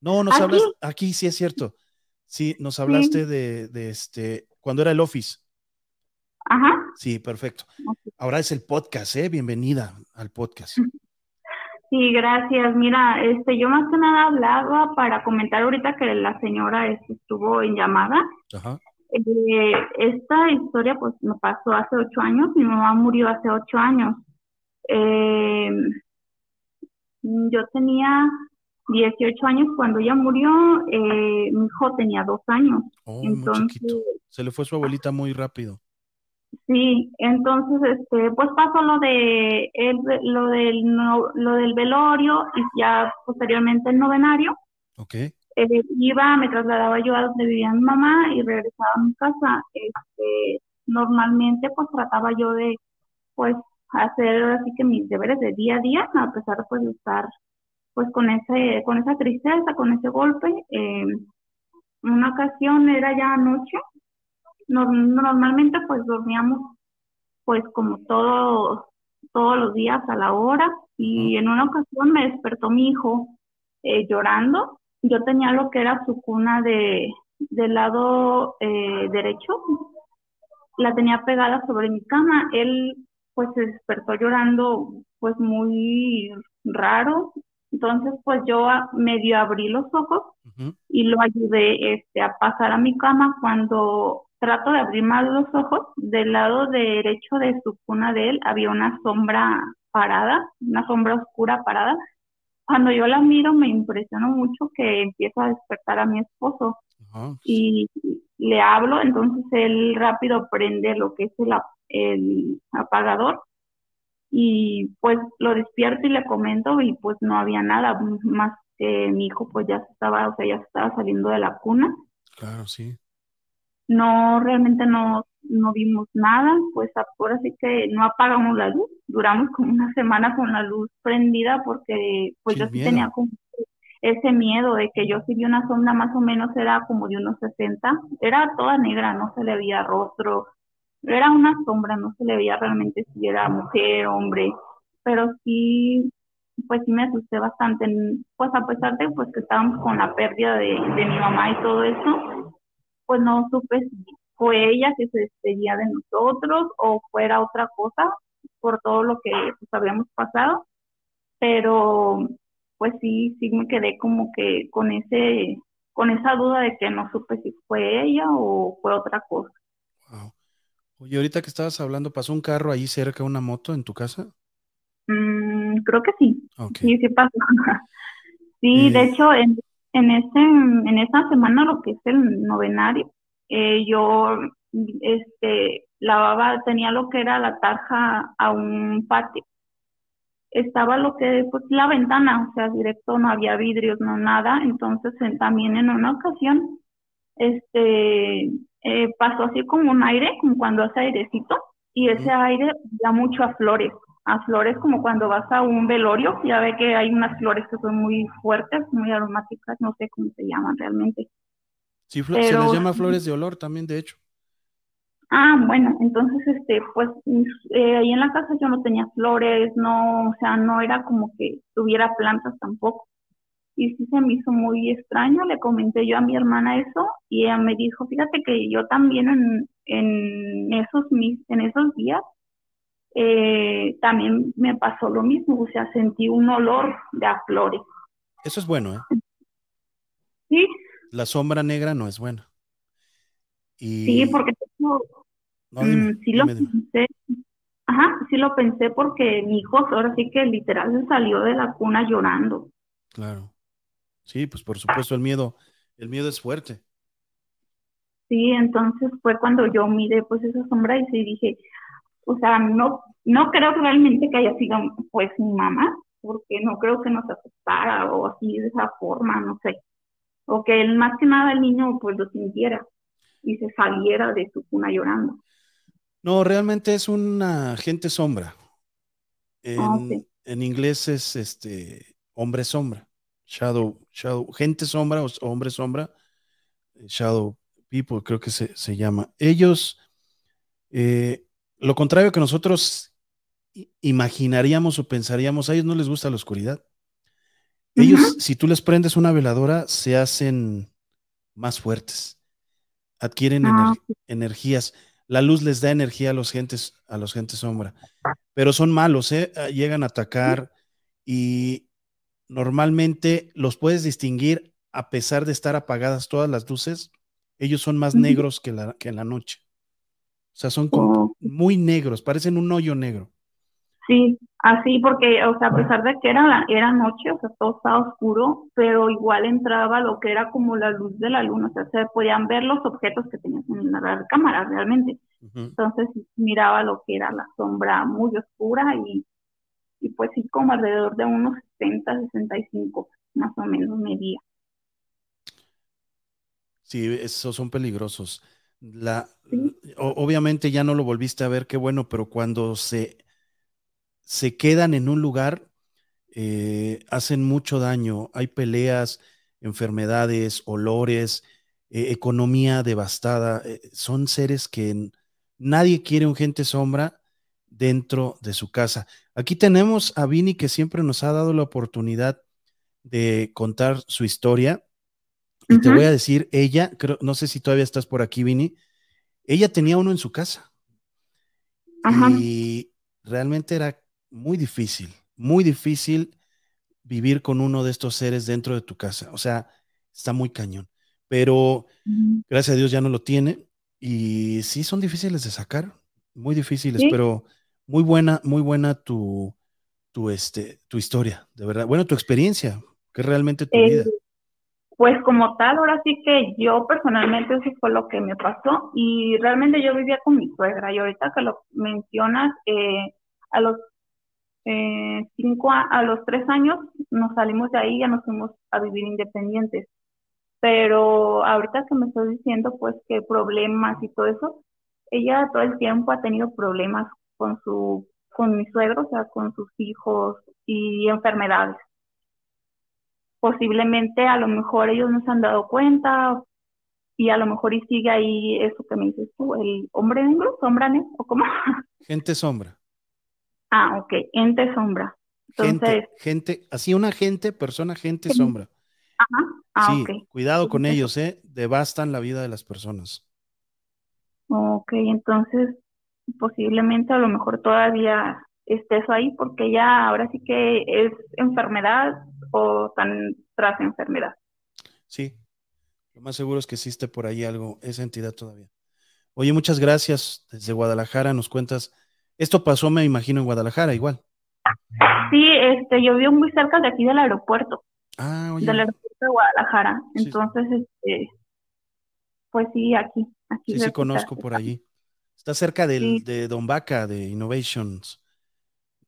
No, nos hablas aquí, sí es cierto. Sí, nos hablaste De, de, este, cuando era el Office. Ajá. Sí, perfecto. Ahora es el podcast, ¿eh? Bienvenida al podcast. Sí, gracias. Mira, este, yo más que nada hablaba para comentar ahorita que la señora este, estuvo en llamada. Ajá. Eh, esta historia pues me pasó hace ocho años, mi mamá murió hace ocho años. Eh, yo tenía 18 años cuando ella murió, eh, mi hijo tenía dos años. Oh, Entonces, Se le fue su abuelita muy rápido. Sí, entonces, este, pues pasó lo de el, lo del lo del velorio y ya posteriormente el novenario. Okay. Eh, iba, me trasladaba yo a donde vivía mi mamá y regresaba a mi casa. Este, normalmente, pues trataba yo de, pues, hacer así que mis deberes de día a día, a pesar pues, de estar, pues, con ese, con esa tristeza, con ese golpe. Eh, una ocasión era ya anoche normalmente pues dormíamos pues como todos todos los días a la hora y en una ocasión me despertó mi hijo eh, llorando. Yo tenía lo que era su cuna de del lado eh, derecho, la tenía pegada sobre mi cama. Él pues se despertó llorando pues muy raro. Entonces, pues yo medio abrí los ojos y lo ayudé este, a pasar a mi cama. Cuando trato de abrir más los ojos, del lado derecho de su cuna de él había una sombra parada, una sombra oscura parada. Cuando yo la miro me impresionó mucho que empieza a despertar a mi esposo y le hablo, entonces él rápido prende lo que es el, el apagador y pues lo despierto y le comento y pues no había nada más que mi hijo pues ya estaba, o sea, ya estaba saliendo de la cuna. Claro, sí. No, realmente no, no vimos nada, pues ahora sí que no apagamos la luz, duramos como una semana con la luz prendida porque pues yo sí tenía como ese miedo de que yo si vi una sombra más o menos era como de unos 60, era toda negra, no se le veía rostro, era una sombra, no se le veía realmente si era mujer, hombre, pero sí, pues sí me asusté bastante, pues a pesar de pues que estábamos con la pérdida de, de mi mamá y todo eso, pues no supe si fue ella que se despedía de nosotros o fuera otra cosa por todo lo que pues habíamos pasado, pero pues sí, sí me quedé como que con ese, con esa duda de que no supe si fue ella o fue otra cosa. Oye, ahorita que estabas hablando, ¿pasó un carro ahí cerca, una moto en tu casa? Mm, creo que sí. Sí, sí pasó. sí, de hecho, en, en, este, en esta semana, lo que es el novenario, eh, yo este, lavaba, tenía lo que era la tarja a un patio. Estaba lo que, pues, la ventana, o sea, directo, no había vidrios, no nada. Entonces, también en una ocasión, este, eh, pasó así como un aire, como cuando hace airecito, y ese aire da mucho a flores, a flores como cuando vas a un velorio, ya ve que hay unas flores que son muy fuertes, muy aromáticas, no sé cómo se llaman realmente. Sí, se les llama flores de olor también, de hecho. Ah, bueno, entonces, este, pues, eh, ahí en la casa yo no tenía flores, no, o sea, no era como que tuviera plantas tampoco y sí se me hizo muy extraño, le comenté yo a mi hermana eso y ella me dijo, fíjate que yo también en, en, esos, en esos días eh, también me pasó lo mismo, o sea, sentí un olor de a flores. Eso es bueno, ¿eh? Sí. La sombra negra no es buena. Sí, porque mm, sí lo pensé. Ajá, sí lo pensé porque mi hijo ahora sí que literal se salió de la cuna llorando. Claro. Sí, pues por supuesto el miedo, el miedo es fuerte. Sí, entonces fue cuando yo miré pues esa sombra y sí dije, o sea, no, no creo realmente que haya sido pues mi mamá, porque no creo que nos asustara o así de esa forma, no sé. O que él, más que nada el niño pues lo sintiera y se saliera de su cuna llorando. No, realmente es una gente sombra. Ah, en, en inglés es este hombre sombra. Shadow, Shadow, gente sombra o hombre sombra, eh, Shadow People creo que se, llama. Ellos, eh, lo contrario que nosotros imaginaríamos o pensaríamos, a ellos no les gusta la oscuridad. Ellos, si tú les prendes una veladora, se hacen más fuertes, adquieren ah, energías. La luz les da energía a los gentes, a los gentes sombra, pero son malos, ¿eh? Ah, llegan a atacar y, normalmente los puedes distinguir a pesar de estar apagadas todas las luces, ellos son más negros que, la, que en la noche. O sea, son como muy negros, parecen un hoyo negro. Sí, así porque, o sea, a pesar de que era, era noche, o sea, todo estaba oscuro, pero igual entraba lo que era como la luz de la luna, o sea, se podían ver los objetos que tenías en la cámara realmente. Entonces miraba lo que era la sombra muy oscura y y pues sí, como alrededor de unos 60, 65 más o menos medía. Sí, esos son peligrosos. La, Obviamente ya no lo volviste a ver, qué bueno, pero cuando se, se quedan en un lugar, eh, hacen mucho daño. Hay peleas, enfermedades, olores, eh, economía devastada. Eh, son seres que nadie quiere un gente sombra dentro de su casa. Aquí tenemos a Vini que siempre nos ha dado la oportunidad de contar su historia. Y te voy a decir, ella, creo, no sé si todavía estás por aquí, Vini, ella tenía uno en su casa. Y realmente era muy difícil, muy difícil vivir con uno de estos seres dentro de tu casa. O sea, está muy cañón. Pero gracias a Dios ya no lo tiene. Y sí son difíciles de sacar, muy difíciles, pero muy buena, muy buena tu, tu, este, tu historia, de verdad. Bueno, tu experiencia, que realmente tu vida. Pues como tal, ahora sí que yo personalmente eso fue lo que me pasó y realmente yo vivía con mi suegra y ahorita que lo mencionas, eh, a los eh, cinco, a los tres años nos salimos de ahí y ya nos fuimos a vivir independientes. Pero ahorita que me estoy diciendo pues que problemas y todo eso, ella todo el tiempo ha tenido problemas con su, con mi suegro, o sea, con sus hijos y enfermedades. Posiblemente a lo mejor ellos no se han dado cuenta y a lo mejor y sigue ahí eso que me dices tú, el hombre negro, sombra o cómo. Gente sombra. Ah, ok, ente sombra. Entonces, gente, así una gente, persona, gente, sombra. Ajá. Ah, sí, cuidado con ellos, ¿eh? Devastan la vida de las personas. Ok, entonces posiblemente a lo mejor todavía esté eso ahí porque ya ahora sí que es enfermedad o tan tras enfermedad. Sí, lo más seguro es que existe por ahí algo, esa entidad todavía. Oye, muchas gracias desde Guadalajara, nos cuentas esto pasó, me imagino, en Guadalajara igual. Sí, este, yo vivo muy cerca de aquí del aeropuerto. Ah, oye. Del aeropuerto de Guadalajara. Entonces, este, pues sí, aquí. aquí sí, sí, conozco por allí. Está cerca del, de Don Vaca, de Innovations,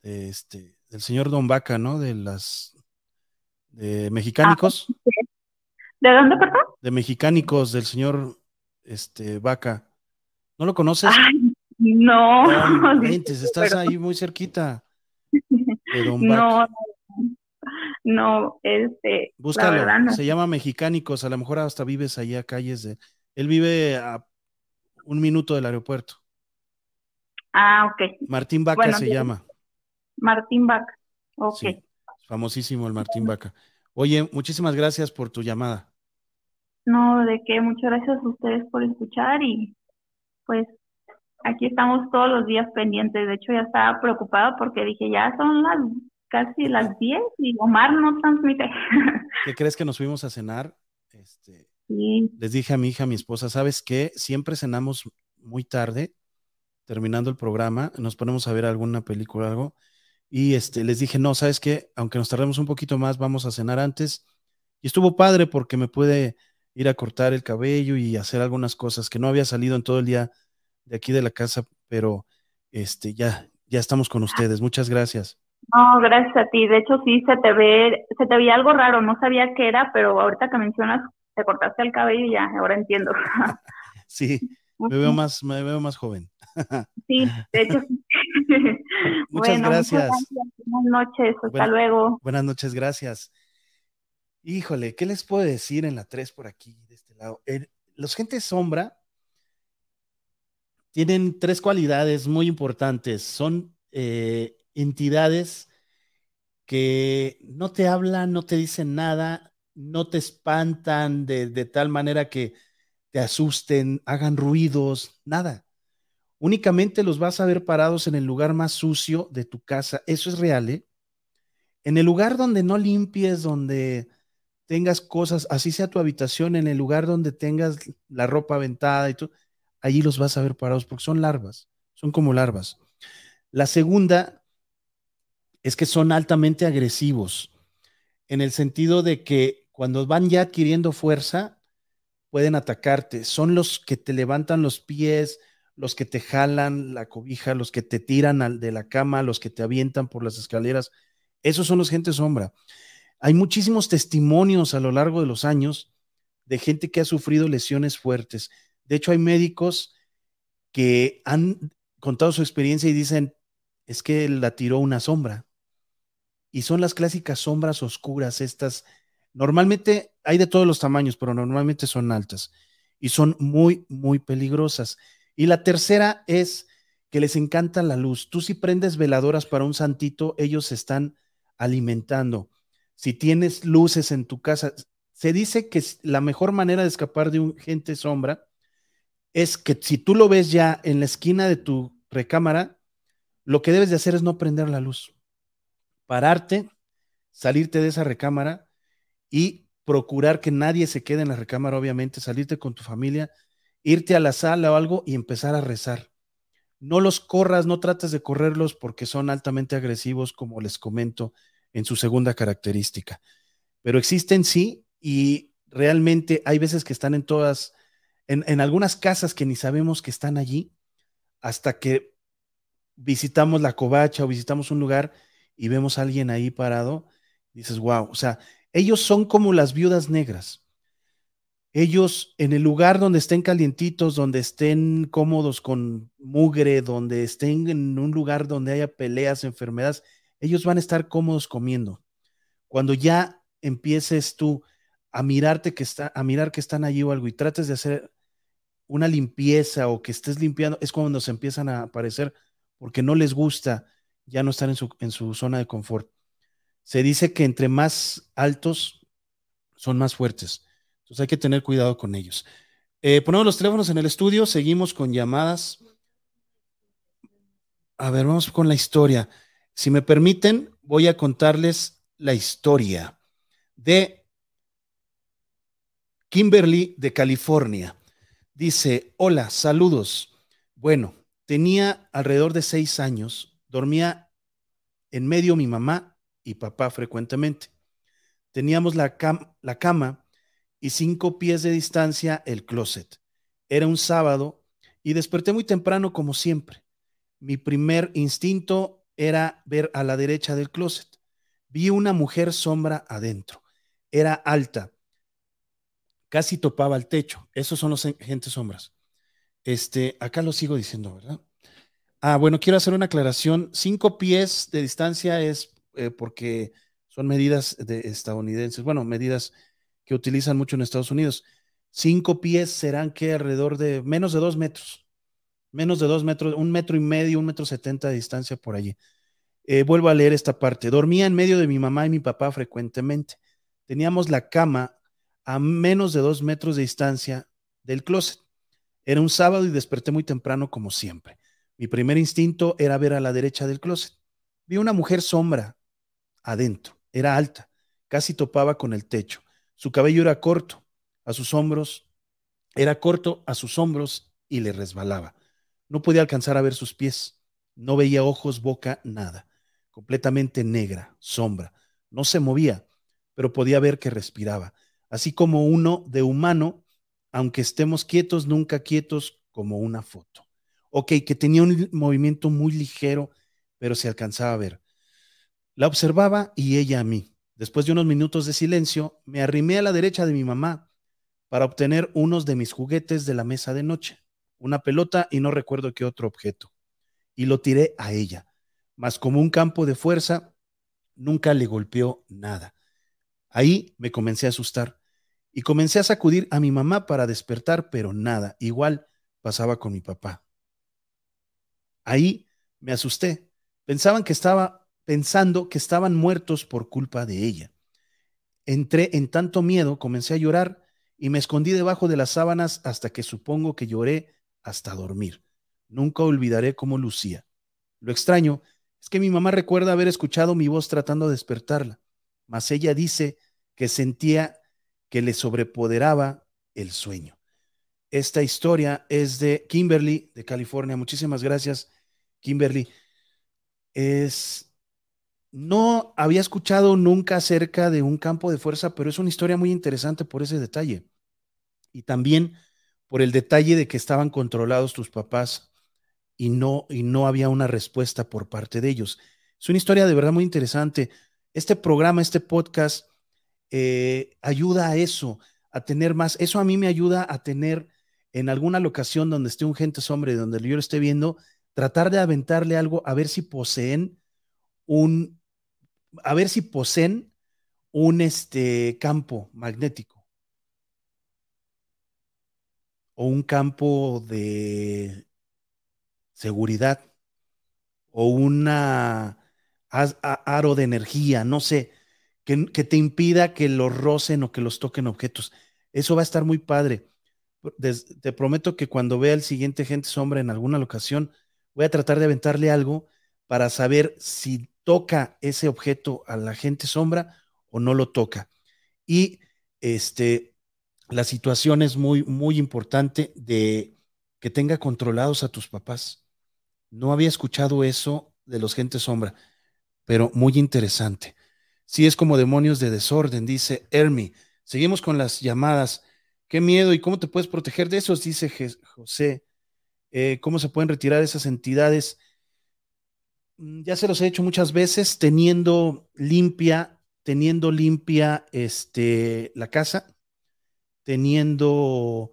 de este, del señor Don Vaca, ¿no? De las de Mexicánicos. Ah, ¿De dónde, perdón? De Mexicánicos, del señor este Vaca. ¿No lo conoces? No. estás ahí muy cerquita. no, no, este. Búscalo. Se llama Mexicánicos. A lo mejor hasta vives allá a calles de. Él vive a un minuto del aeropuerto. Ah, ok. Martín Vaca se llama. Martín Vaca. Ok. famosísimo el Martín Vaca. Oye, muchísimas gracias por tu llamada. No, de qué, muchas gracias a ustedes por escuchar y pues aquí estamos todos los días pendientes. De hecho, ya estaba preocupada porque dije, ya son las casi las 10 y Omar no transmite. ¿Qué crees que nos fuimos a cenar? Este, sí. Les dije a mi hija, a mi esposa, ¿sabes qué? Siempre cenamos muy tarde, terminando el programa, nos ponemos a ver alguna película o algo. Y este, les dije, no, ¿sabes qué? Aunque nos tardemos un poquito más, vamos a cenar antes. Y estuvo padre porque me pude ir a cortar el cabello y hacer algunas cosas que no había salido en todo el día de aquí de la casa, pero este ya, ya estamos con ustedes. Muchas gracias. No, gracias a ti. De hecho, sí se te ve, se te veía algo raro, no sabía qué era, pero ahorita que mencionas, te cortaste el cabello y ya, ahora entiendo. sí, me veo más, me veo más joven. sí, de hecho. muchas, gracias. Buenas noches, hasta luego. Buenas noches, gracias. Híjole, ¿qué les puedo decir en la 3 por aquí, de este lado? los gente sombra tienen tres cualidades muy importantes. Son eh, entidades que no te hablan, no te dicen nada, no te espantan de, de tal manera que te asusten, hagan ruidos, nada. Únicamente los vas a ver parados en el lugar más sucio de tu casa. Eso es real, ¿eh? En el lugar donde no limpies, donde tengas cosas, así sea tu habitación, en el lugar donde tengas la ropa aventada y todo, allí los vas a ver parados porque son larvas, son como larvas. La segunda es que son altamente agresivos, en el sentido de que cuando van ya adquiriendo fuerza, pueden atacarte. Son los que te levantan los pies, los que te jalan la cobija, los que te tiran al de la cama, los que te avientan por las escaleras. Esos son los gente sombra. Hay muchísimos testimonios a lo largo de los años de gente que ha sufrido lesiones fuertes de hecho, hay médicos que han contado su experiencia y dicen, es que la tiró una sombra. Y son las clásicas sombras oscuras, estas. Normalmente hay de todos los tamaños, pero normalmente son altas y son muy, muy peligrosas. Y la tercera es que les encanta la luz. Tú si prendes veladoras para un santito, ellos se están alimentando. Si tienes luces en tu casa, se dice que la mejor manera de escapar de un gente sombra es que si tú lo ves ya en la esquina de tu recámara, lo que debes de hacer es no prender la luz. Pararte, salirte de esa recámara y procurar que nadie se quede en la recámara, obviamente, salirte con tu familia, irte a la sala o algo y empezar a rezar. No los corras, no trates de correrlos porque son altamente agresivos, como les comento en su segunda característica. Pero existen sí y realmente hay veces que están en todas, en, en algunas casas que ni sabemos que están allí, hasta que visitamos la covacha o visitamos un lugar y vemos a alguien ahí parado, dices, wow, o sea, ellos son como las viudas negras. Ellos en el lugar donde estén calientitos, donde estén cómodos con mugre, donde estén en un lugar donde haya peleas, enfermedades, ellos van a estar cómodos comiendo. Cuando ya empieces tú a mirarte que está, a mirar que están allí o algo y trates de hacer una limpieza o que estés limpiando, es cuando se empiezan a aparecer porque no les gusta ya no estar en su, en su zona de confort. Se dice que entre más altos son más fuertes. Entonces hay que tener cuidado con ellos. Eh, ponemos los teléfonos en el estudio, seguimos con llamadas. A ver, vamos con la historia. Si me permiten, voy a contarles la historia de Kimberly de California. Dice, hola, saludos. Bueno, tenía alrededor de seis años, dormía en medio mi mamá y papá frecuentemente. Teníamos la, la cama y cinco pies de distancia el closet. Era un sábado y desperté muy temprano como siempre. Mi primer instinto era ver a la derecha del closet. Vi una mujer sombra adentro. Era alta, casi topaba el techo. Esos son los gentes sombras. Este, acá lo sigo diciendo, ¿verdad? Ah, bueno, quiero hacer una aclaración. Cinco pies de distancia es eh, porque son medidas de estadounidenses, bueno, medidas que utilizan mucho en Estados Unidos. Cinco pies serán que alrededor de menos de dos metros, menos de dos metros, un metro y medio, un metro setenta de distancia por allí. Eh, vuelvo a leer esta parte. Dormía en medio de mi mamá y mi papá frecuentemente. Teníamos la cama a menos de dos metros de distancia del closet. Era un sábado y desperté muy temprano como siempre. Mi primer instinto era ver a la derecha del closet. Vi una mujer sombra adentro. Era alta, casi topaba con el techo. Su cabello era corto, a sus hombros, era corto a sus hombros y le resbalaba. No podía alcanzar a ver sus pies. No veía ojos, boca, nada. Completamente negra, sombra. No se movía, pero podía ver que respiraba así como uno de humano, aunque estemos quietos, nunca quietos como una foto. Ok, que tenía un movimiento muy ligero, pero se alcanzaba a ver. La observaba y ella a mí. Después de unos minutos de silencio, me arrimé a la derecha de mi mamá para obtener unos de mis juguetes de la mesa de noche, una pelota y no recuerdo qué otro objeto. Y lo tiré a ella, mas como un campo de fuerza, nunca le golpeó nada. Ahí me comencé a asustar y comencé a sacudir a mi mamá para despertar, pero nada, igual pasaba con mi papá. Ahí me asusté. Pensaban que estaba pensando que estaban muertos por culpa de ella. Entré en tanto miedo, comencé a llorar y me escondí debajo de las sábanas hasta que supongo que lloré hasta dormir. Nunca olvidaré cómo lucía. Lo extraño es que mi mamá recuerda haber escuchado mi voz tratando de despertarla, mas ella dice que sentía que le sobrepoderaba el sueño. Esta historia es de Kimberly de California. Muchísimas gracias, Kimberly. Es no había escuchado nunca acerca de un campo de fuerza, pero es una historia muy interesante por ese detalle. Y también por el detalle de que estaban controlados tus papás y no, y no había una respuesta por parte de ellos. Es una historia de verdad muy interesante. Este programa, este podcast, eh, ayuda a eso, a tener más. Eso a mí me ayuda a tener en alguna locación donde esté un gente hombre, donde yo lo esté viendo, tratar de aventarle algo a ver si poseen un, a ver si poseen un este, campo magnético o un campo de seguridad o una aro de energía, no sé, que, te impida que los rocen o que los toquen objetos. Eso va a estar muy padre. te prometo que cuando vea el siguiente gente sombra en alguna locación, voy a tratar de aventarle algo para saber si toca ese objeto a la gente sombra o no lo toca. Y este, la situación es muy, muy importante de que tenga controlados a tus papás. No había escuchado eso de los gente sombra, pero muy interesante. Sí es como demonios de desorden, dice Hermi. Seguimos con las llamadas. Qué miedo y cómo te puedes proteger de esos, dice José. Eh, ¿Cómo se pueden retirar esas entidades? Mm, ya se los he hecho muchas veces, teniendo limpia, teniendo limpia este, la casa, teniendo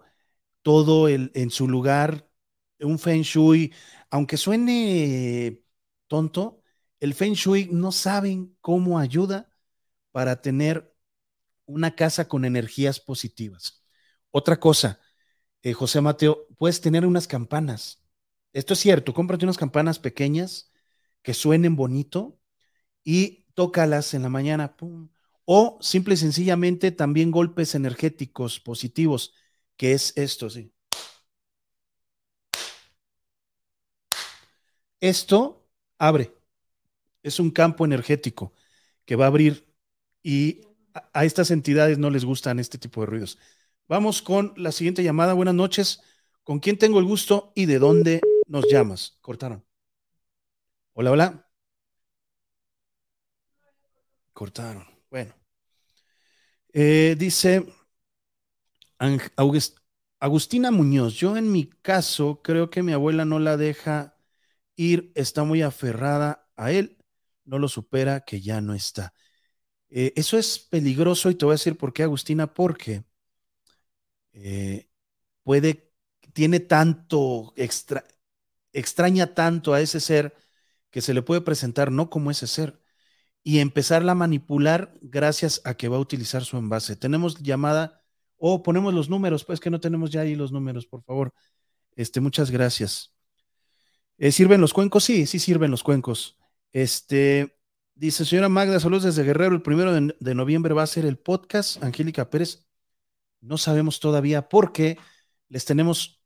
todo el, en su lugar, un feng shui, aunque suene tonto, el feng shui no saben cómo ayuda para tener una casa con energías positivas. Otra cosa, eh, José Mateo, puedes tener unas campanas. Esto es cierto, cómprate unas campanas pequeñas que suenen bonito y tócalas en la mañana. O simple y sencillamente también golpes energéticos positivos, que es esto, sí. Esto abre, es un campo energético que va a abrir y a estas entidades no les gustan este tipo de ruidos. Vamos con la siguiente llamada. Buenas noches. ¿Con quién tengo el gusto y de dónde nos llamas? Cortaron. Hola, hola. Cortaron. Bueno. Eh, dice Agustina Muñoz, yo en mi caso creo que mi abuela no la deja ir, está muy aferrada a él, no lo supera que ya no está. Eh, eso es peligroso y te voy a decir por qué, Agustina, porque eh, puede, tiene tanto, extra, extraña tanto a ese ser que se le puede presentar no como ese ser y empezarla a manipular gracias a que va a utilizar su envase. Tenemos llamada o ponemos los números, pues que no tenemos ya ahí los números, por favor. Este, muchas gracias. Eh, ¿Sirven los cuencos? Sí, sí sirven los cuencos. Este, dice señora Magda, saludos desde Guerrero. El primero de, de noviembre va a ser el podcast. Angélica Pérez, no sabemos todavía por qué les tenemos.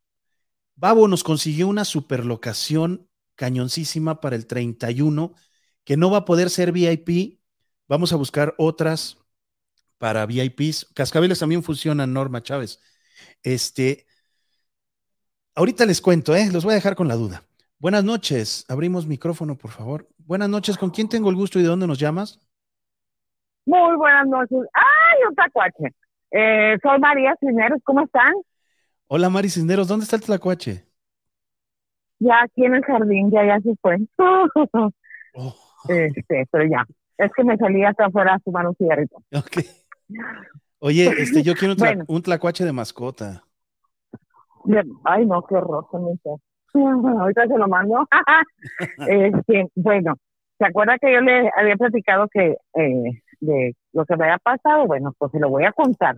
Babo nos consiguió una superlocación cañoncísima para el 31, que no va a poder ser VIP. Vamos a buscar otras para VIPs. Cascabeles también funcionan, Norma Chávez. Este, ahorita les cuento, ¿eh? los voy a dejar con la duda. Buenas noches, abrimos micrófono, por favor. Buenas noches, ¿con quién tengo el gusto y de dónde nos llamas? Muy buenas noches. ¡Ay, un tacuache! Eh, soy María Cisneros, ¿cómo están? Hola, Mari Cisneros, ¿dónde está el tlacuache? Ya aquí en el jardín, ya, ya se fue. Oh. Este, pero ya. Es que me salí hasta afuera a fumar un cigarrito. Ok. Oye, este, yo quiero un, un tlacuache de mascota. Ay, no, qué horror, Ahorita se lo mando. este, bueno, ¿se acuerda que yo le había platicado que eh, de lo que me había pasado? Bueno, pues se lo voy a contar.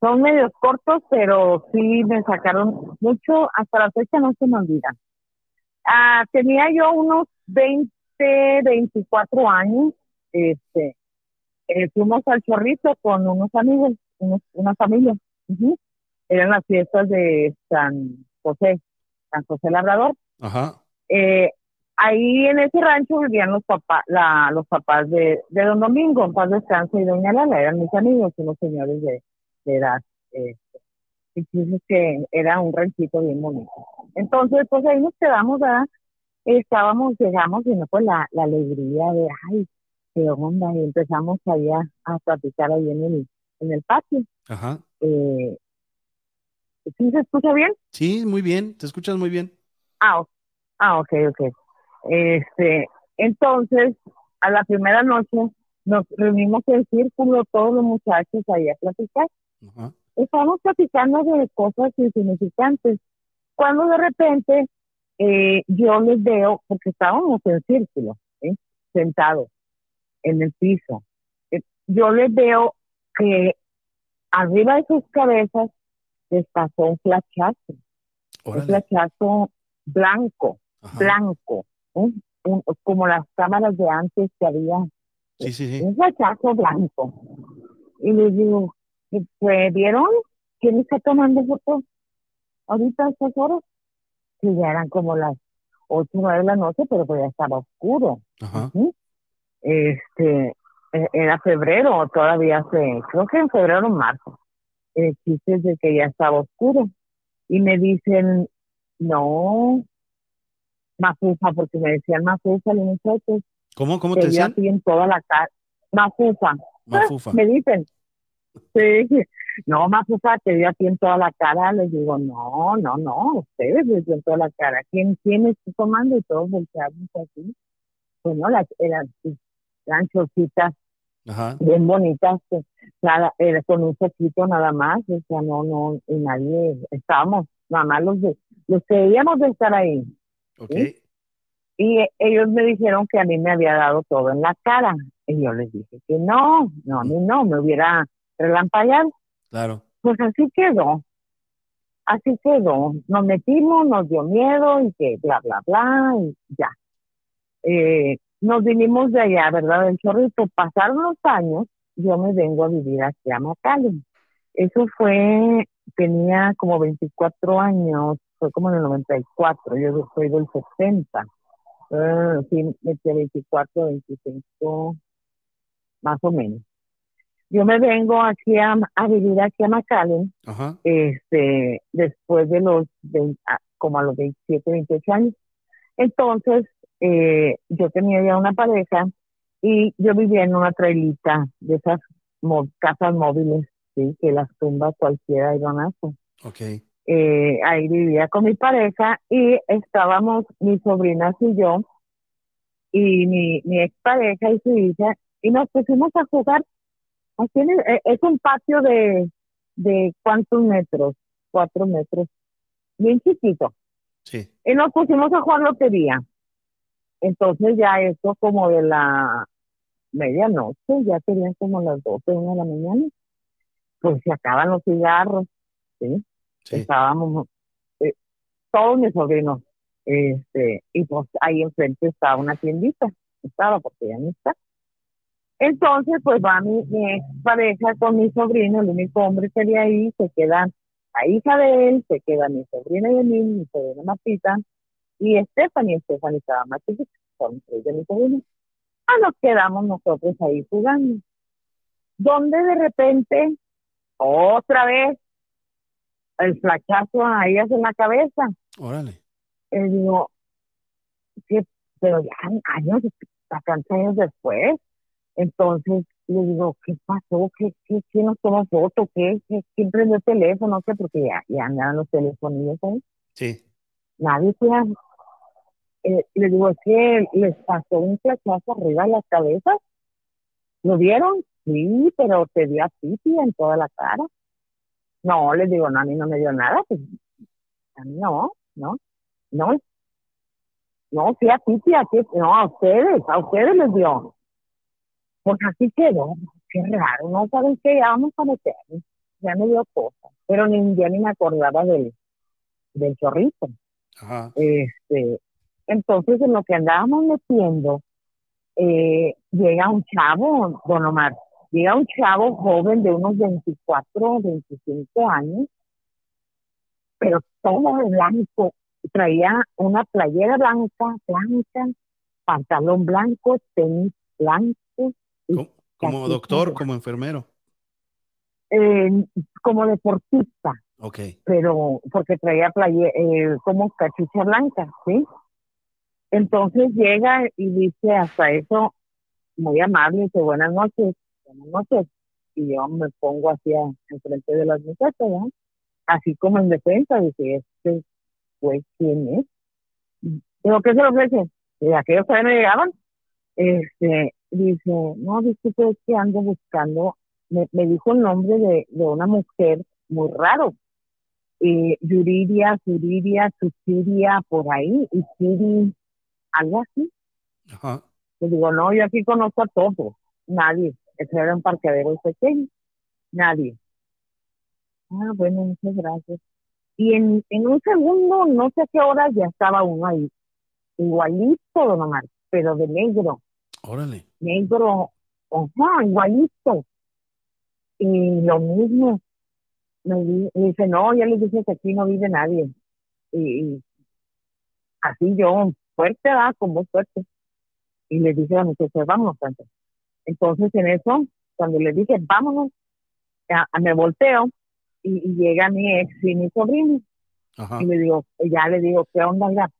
Son medios cortos, pero sí me sacaron mucho. Hasta la fecha no se me olvidan. Ah, tenía yo unos 20, 24 años. Este, eh, fuimos al Chorrito con unos amigos, una familia. Eran las fiestas de San José, San José Labrador. Ajá. Eh, ahí en ese rancho vivían los papás, la, los papás de, de Don Domingo, en paz descansa y Doña Lala, eran mis amigos, unos señores de, de edad. Eh, que era un ranchito bien bonito. Entonces, pues ahí nos quedamos, ¿verdad? Estábamos, llegamos y no fue la, la alegría de, ay, qué onda, y empezamos allá a platicar ahí en el, en el patio. Ajá. Eh, ¿Sí se escucha bien? Sí, muy bien, te escuchas muy bien. Ah, ah ok, ok. Este, entonces, a la primera noche nos reunimos en círculo todos los muchachos ahí a platicar. Ajá. Estábamos platicando de cosas insignificantes. Cuando de repente eh, yo les veo, porque estábamos en círculo, ¿eh? sentados en el piso, eh, yo les veo que arriba de sus cabezas les pasó un flachazo, un flachazo blanco, blanco, como las cámaras de antes que había. Sí, sí, sí. Un flachazo blanco. Y les digo, pues, ¿vieron quién está tomando fotos ahorita a estas horas? Que ya eran como las ocho o nueve de la noche, pero pues ya estaba oscuro. este, e, era febrero, todavía hace, creo que en febrero o marzo, el chiste de que ya estaba oscuro. Y me dicen, no, mafufa, porque me decían mafufa los muchachos. ¿Cómo? ¿Cómo te decían? en toda la cara. Mafufa. Mafufa. Me dicen. Sí. No, mafufa, te dio aquí en toda la cara. Les digo, no, no, no, ustedes les dio en toda la cara. ¿Quién, quién está tomando? Y todos volteamos así. Pues no, las, eran, eran chocitas bien bonitas, nada, era con un poquito nada más, o sea, no, no, y nadie, estábamos, nada más los, de, los que debíamos de estar ahí. Okay. Y ellos me dijeron que a mí me había dado todo en la cara. Y yo les dije que no, no, a mí no, me hubiera relampagueado. Claro. Pues así quedó. Así quedó. Nos metimos, nos dio miedo y que bla, bla, bla, y ya. Eh, nos vinimos de allá, ¿verdad? Del Chorrito. Pasaron los años, yo me vengo a vivir aquí a McAllen. Eso fue, tenía como 24 años, fue como en el 94, yo soy del 70. Uh, sí, metí 24, 25, más o menos. Yo me vengo aquí a, vivir aquí a McAllen, este, después de los, como a los 27, 28 años. Entonces, eh, yo tenía ya una pareja y yo vivía en una trailita de esas casas móviles, sí, que las tumba cualquier aironazo. Okay. Eh, ahí vivía con mi pareja y estábamos mis sobrinas y yo y mi, mi expareja y su hija y nos pusimos a jugar. Aquí eh, es un patio de, de cuántos metros, cuatro metros, bien chiquito. Sí. Y nos pusimos a jugar lotería. Entonces ya eso como de la medianoche, ya serían como las 12, una de la mañana, pues se acaban los cigarros, ¿sí? Estábamos, eh, todos mis sobrinos, este, y pues ahí enfrente estaba una tiendita, estaba porque ya no está. Entonces, pues va mi, mi pareja con mi sobrino, el único hombre que había ahí, se queda la hija de él, se queda mi sobrina y mí, mi sobrina Matita, y Stephanie, Stephanie estaba más chiquita, con tres de mis sobrinos. Ah, nos quedamos nosotros ahí jugando. Donde de repente, otra vez, el flachazo a ellas en la cabeza. Órale. Y digo, pero ya años, bastantes años después. Entonces le digo, ¿qué pasó? ¿Qué, qué, quién nos tomó foto? ¿Qué, qué, ¿Quién prendió el teléfono? ¿Qué? Porque ya, ya andaban los teléfonos ahí. Sí. Nadie se eh, le digo, es que les pasó un flechazo arriba de las cabezas. ¿Lo vieron? Sí, pero te dio a pipi en toda la cara. No, les digo, no, a mí no me dio nada. Pues, no, no, no. No, sí a pipi, a no, a ustedes, a ustedes les dio. Pues así quedó. Qué raro, no saben qué, vamos a meter. Ya me dio cosa. Pero ni, ya ni me acordaba del, del chorrito. Ajá. Este, entonces, en lo que andábamos metiendo, eh, llega un chavo, don Omar, llega un chavo joven de unos 24, 25 años, pero todo de blanco. Traía una playera blanca, blanca, pantalón blanco, tenis blanco. ¿Como, doctor, como enfermero? Eh, como deportista. Ok. Pero porque traía playera, eh, como cachucha blanca, ¿sí? Entonces llega y dice hasta eso, muy amable, dice buenas noches, buenas noches. Y yo me pongo hacia enfrente de las muchachas, así como en defensa, dice, este pues quién es. Digo, ¿qué se le ofrece? Y aquellos todavía no llegaban. Este, dice, no, disculpe, es que ando buscando, me, me dijo el nombre de, de una mujer muy raro. Eh, Yuridia, Yuridia, Susiria, por ahí, y Siri, algo así. Ajá. Le digo, no, yo aquí conozco a todos, nadie. Ese era un parqueadero pequeño, nadie. Ah, bueno, muchas gracias. Y en, en un segundo, no sé qué hora, ya estaba uno ahí. Igualito, don Omar, pero de negro. Órale. Negro, ajá, igualito. Y lo mismo. Me, dice, no, ya le dije que aquí no vive nadie. y así yo, fuerte, va, como fuerte. Y le dije a mi muchacha, vámonos, tanto. Entonces, en eso, cuando le dije, vámonos, me volteo y, llega mi ex y mi sobrino. Y le digo, ya le digo, ¿qué onda? Mira,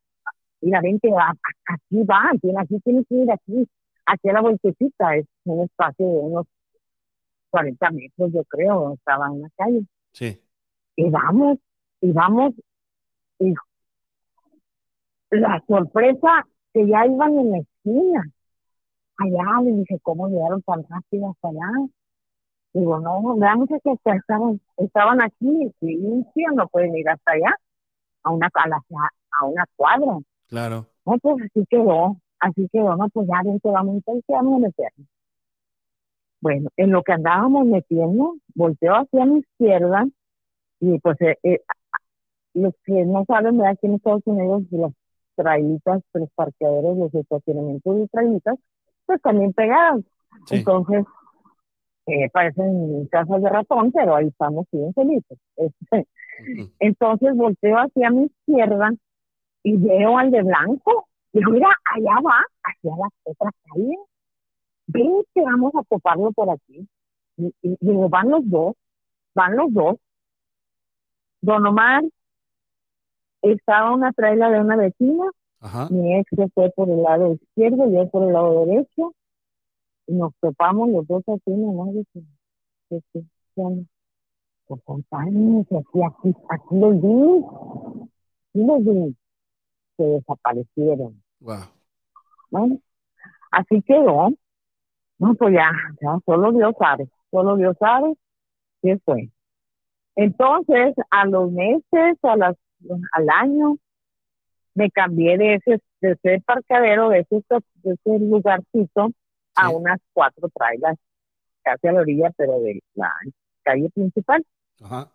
mira vente, aquí va, aquí tienes que ir aquí, aquí a la vueltecita, es un espacio de unos 40 metros, yo creo, estaba en la calle. Sí. Y vamos, y vamos, y la sorpresa que ya iban en la esquina. Allá le dije, ¿cómo llegaron tan rápido hasta allá? Digo, no, veamos que estaban, estaban aquí, sí, sí, no pueden ir hasta allá, a una, a, a una cuadra. Claro. No, pues así quedó, así quedó, no, pues ya ven que vamos, entonces vamos a meternos. Bueno, en lo que andábamos metiendo, volteo hacia mi izquierda y pues eh, eh, los que no saben, ¿verdad? aquí en Estados Unidos las trailitas, los parqueaderos, los estacionamientos de trailitas, pues también pegadas. Entonces, eh, parecen casas de ratón, pero ahí estamos bien felices. Entonces volteo hacia mi izquierda y veo al de blanco. Y digo, mira, allá va, hacia la otra calle. Ven que vamos a toparlo por aquí. Y, digo, van los dos, van los dos. Don Omar estaba una traila de una vecina. Mi ex fue por el lado izquierdo, yo por el lado derecho y nos topamos los dos así nomás por contarme aquí, aquí, aquí los vi, aquí los vi, se desaparecieron. Wow. Bueno, así quedó. No, pues ya, ya, solo Dios sabe, solo Dios sabe qué fue. Entonces, a los meses, a las, al año, me cambié de ese, de ese parqueadero, de ese, de ese lugarcito, a unas cuatro trailers casi a la orilla, pero de la calle principal. Ajá.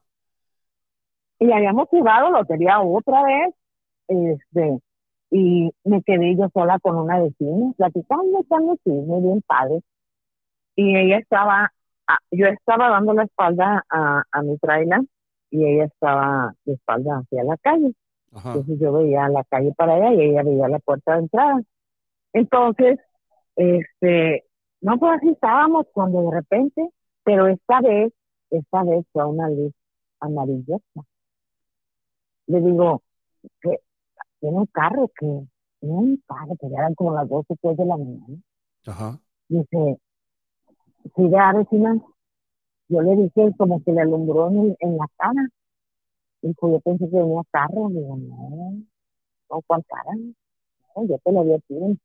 Y habíamos jugado lotería otra vez, este, y me quedé yo sola con una vecina, platicando, echando muy bien padre. Y ella estaba, ah, yo estaba dando la espalda a, a mi trailer y ella estaba de espalda hacia la calle. Entonces yo veía la calle para allá y ella veía la puerta de entrada. Entonces, este, no, pues así estábamos cuando de repente, pero esta vez, esta vez fue una luz amarilla. Le digo, que tiene un carro que, tiene un carro, que eran como las 12 de la mañana. Ajá. Dice, sí, de vecina. Yo le dije como que le alumbró en, en la cara. Dijo, yo pensé que venía carro. Digo, no, no, ¿cuál cara? No, yo te lo había pedido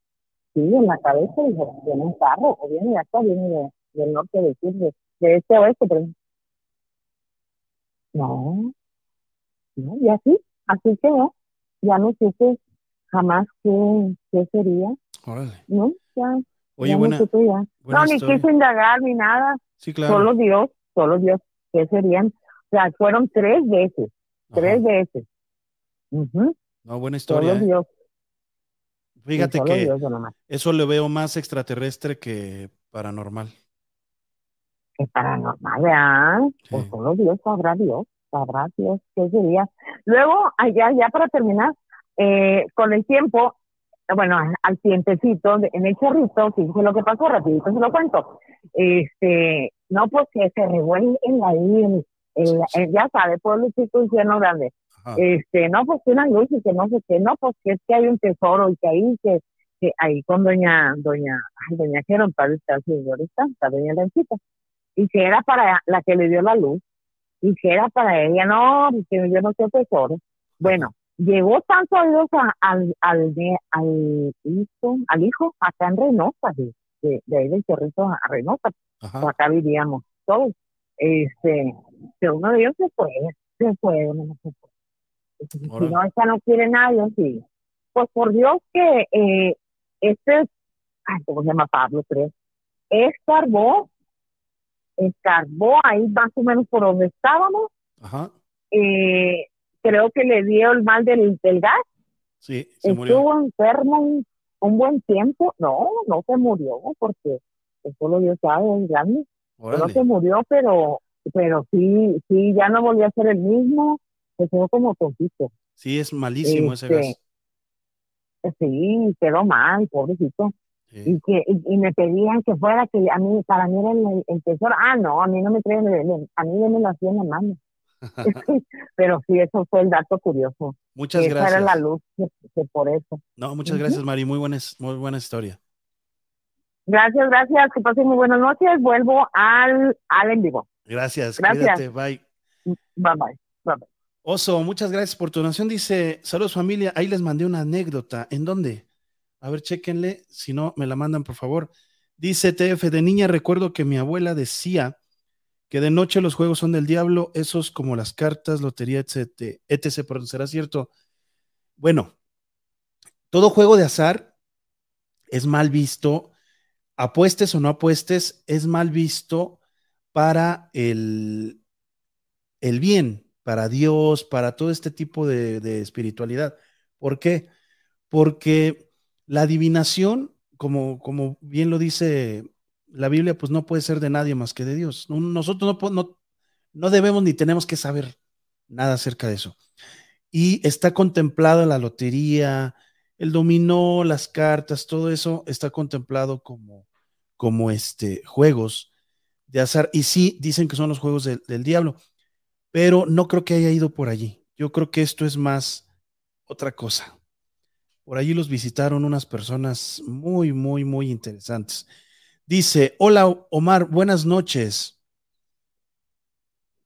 sí, en la cabeza, dijo, viene un carro, o viene de acá, viene de, del norte de de, de este oeste, pero no, no, y así, así quedó, ya no supe jamás qué, qué sería, Órale. no, ya, Oye, buena, no ya. no, ni quise indagar ni nada, sí, claro. solo Dios, solo Dios, qué serían, o sea, fueron tres veces, tres veces. No, buena historia. Solo ¿eh? Dios. Fíjate que eso le veo más extraterrestre que paranormal. Que paranormal, ¿verdad? Pues solo Dios sabrá Dios, sabrá Dios qué sería. Luego, allá, ya para terminar, eh, con el tiempo, bueno, al tiempecito, en el chorrito, fíjese lo que pasó, rapidito se lo cuento. Este, no, pues que se revuelve en la isla, ya sabe, pueblo chico infierno grande este, no, pues que una luz y que no sé qué, no, pues que es que hay un tesoro y que ahí, que, que ahí con doña, doña, ay, doña Jerón, para estar señorita, está doña Lencita, y que era para la que le dio la luz, y que era para ella, no, que yo no sé tesoro. Bueno, llegó tanto oídos al, al, al, hijo, al hijo acá en Reynosa, de, de, ahí del Cerrito a Reynosa, acá vivíamos todos, este, que uno de ellos se fue, se fue, uno no se fue si no, esta no quiere nadie, sí. Pues por Dios que eh, este, ay, ¿cómo se llama Pablo? Creo. Escarbó, escarbó ahí más o menos por donde estábamos. Ajá. Eh, creo que le dio el mal del, del gas. Sí, se Estuvo enfermo un, buen tiempo. No, no se murió porque eso lo Dios sabe, es grande. No se murió, pero pero sí, sí, ya no volvió a ser el mismo se quedó como tontito. Sí, es malísimo ese gas. Este, sí, quedó mal, pobrecito. Y que y, me pedían que fuera, que a mí, para mí era el, tesoro. Ah, no, a mí no me traen, a mí me lo hacían en la mano. Pero sí, eso fue el dato curioso. Muchas gracias. Esa era la luz, que, por eso. No, muchas gracias, Mari. Muy buena, muy buena historia. Gracias, gracias. Que pasen muy buenas noches. Vuelvo al, al en vivo. Gracias. Gracias. Bye. Bye, bye. Bye, bye. Oso, muchas gracias por tu donación. Dice, saludos familia, ahí les mandé una anécdota. ¿En dónde? A ver, chéquenle, si no, me la mandan, por favor. Dice TF, de niña recuerdo que mi abuela decía que de noche los juegos son del diablo, esos como las cartas, lotería, etc. etc. Será cierto. Bueno, todo juego de azar es mal visto, apuestes o no apuestes, es mal visto para el, el bien, para Dios, para todo este tipo de, espiritualidad. ¿Por qué? Porque la adivinación, como, como bien lo dice la Biblia, pues no puede ser de nadie más que de Dios. Nosotros no, no, no debemos ni tenemos que saber nada acerca de eso. Y está contemplada la lotería, el dominó, las cartas, todo eso está contemplado como, como este, juegos de azar. Y sí, dicen que son los juegos del diablo pero no creo que haya ido por allí. Yo creo que esto es más otra cosa. Por allí los visitaron unas personas muy, muy, muy interesantes. Dice, hola Omar, buenas noches.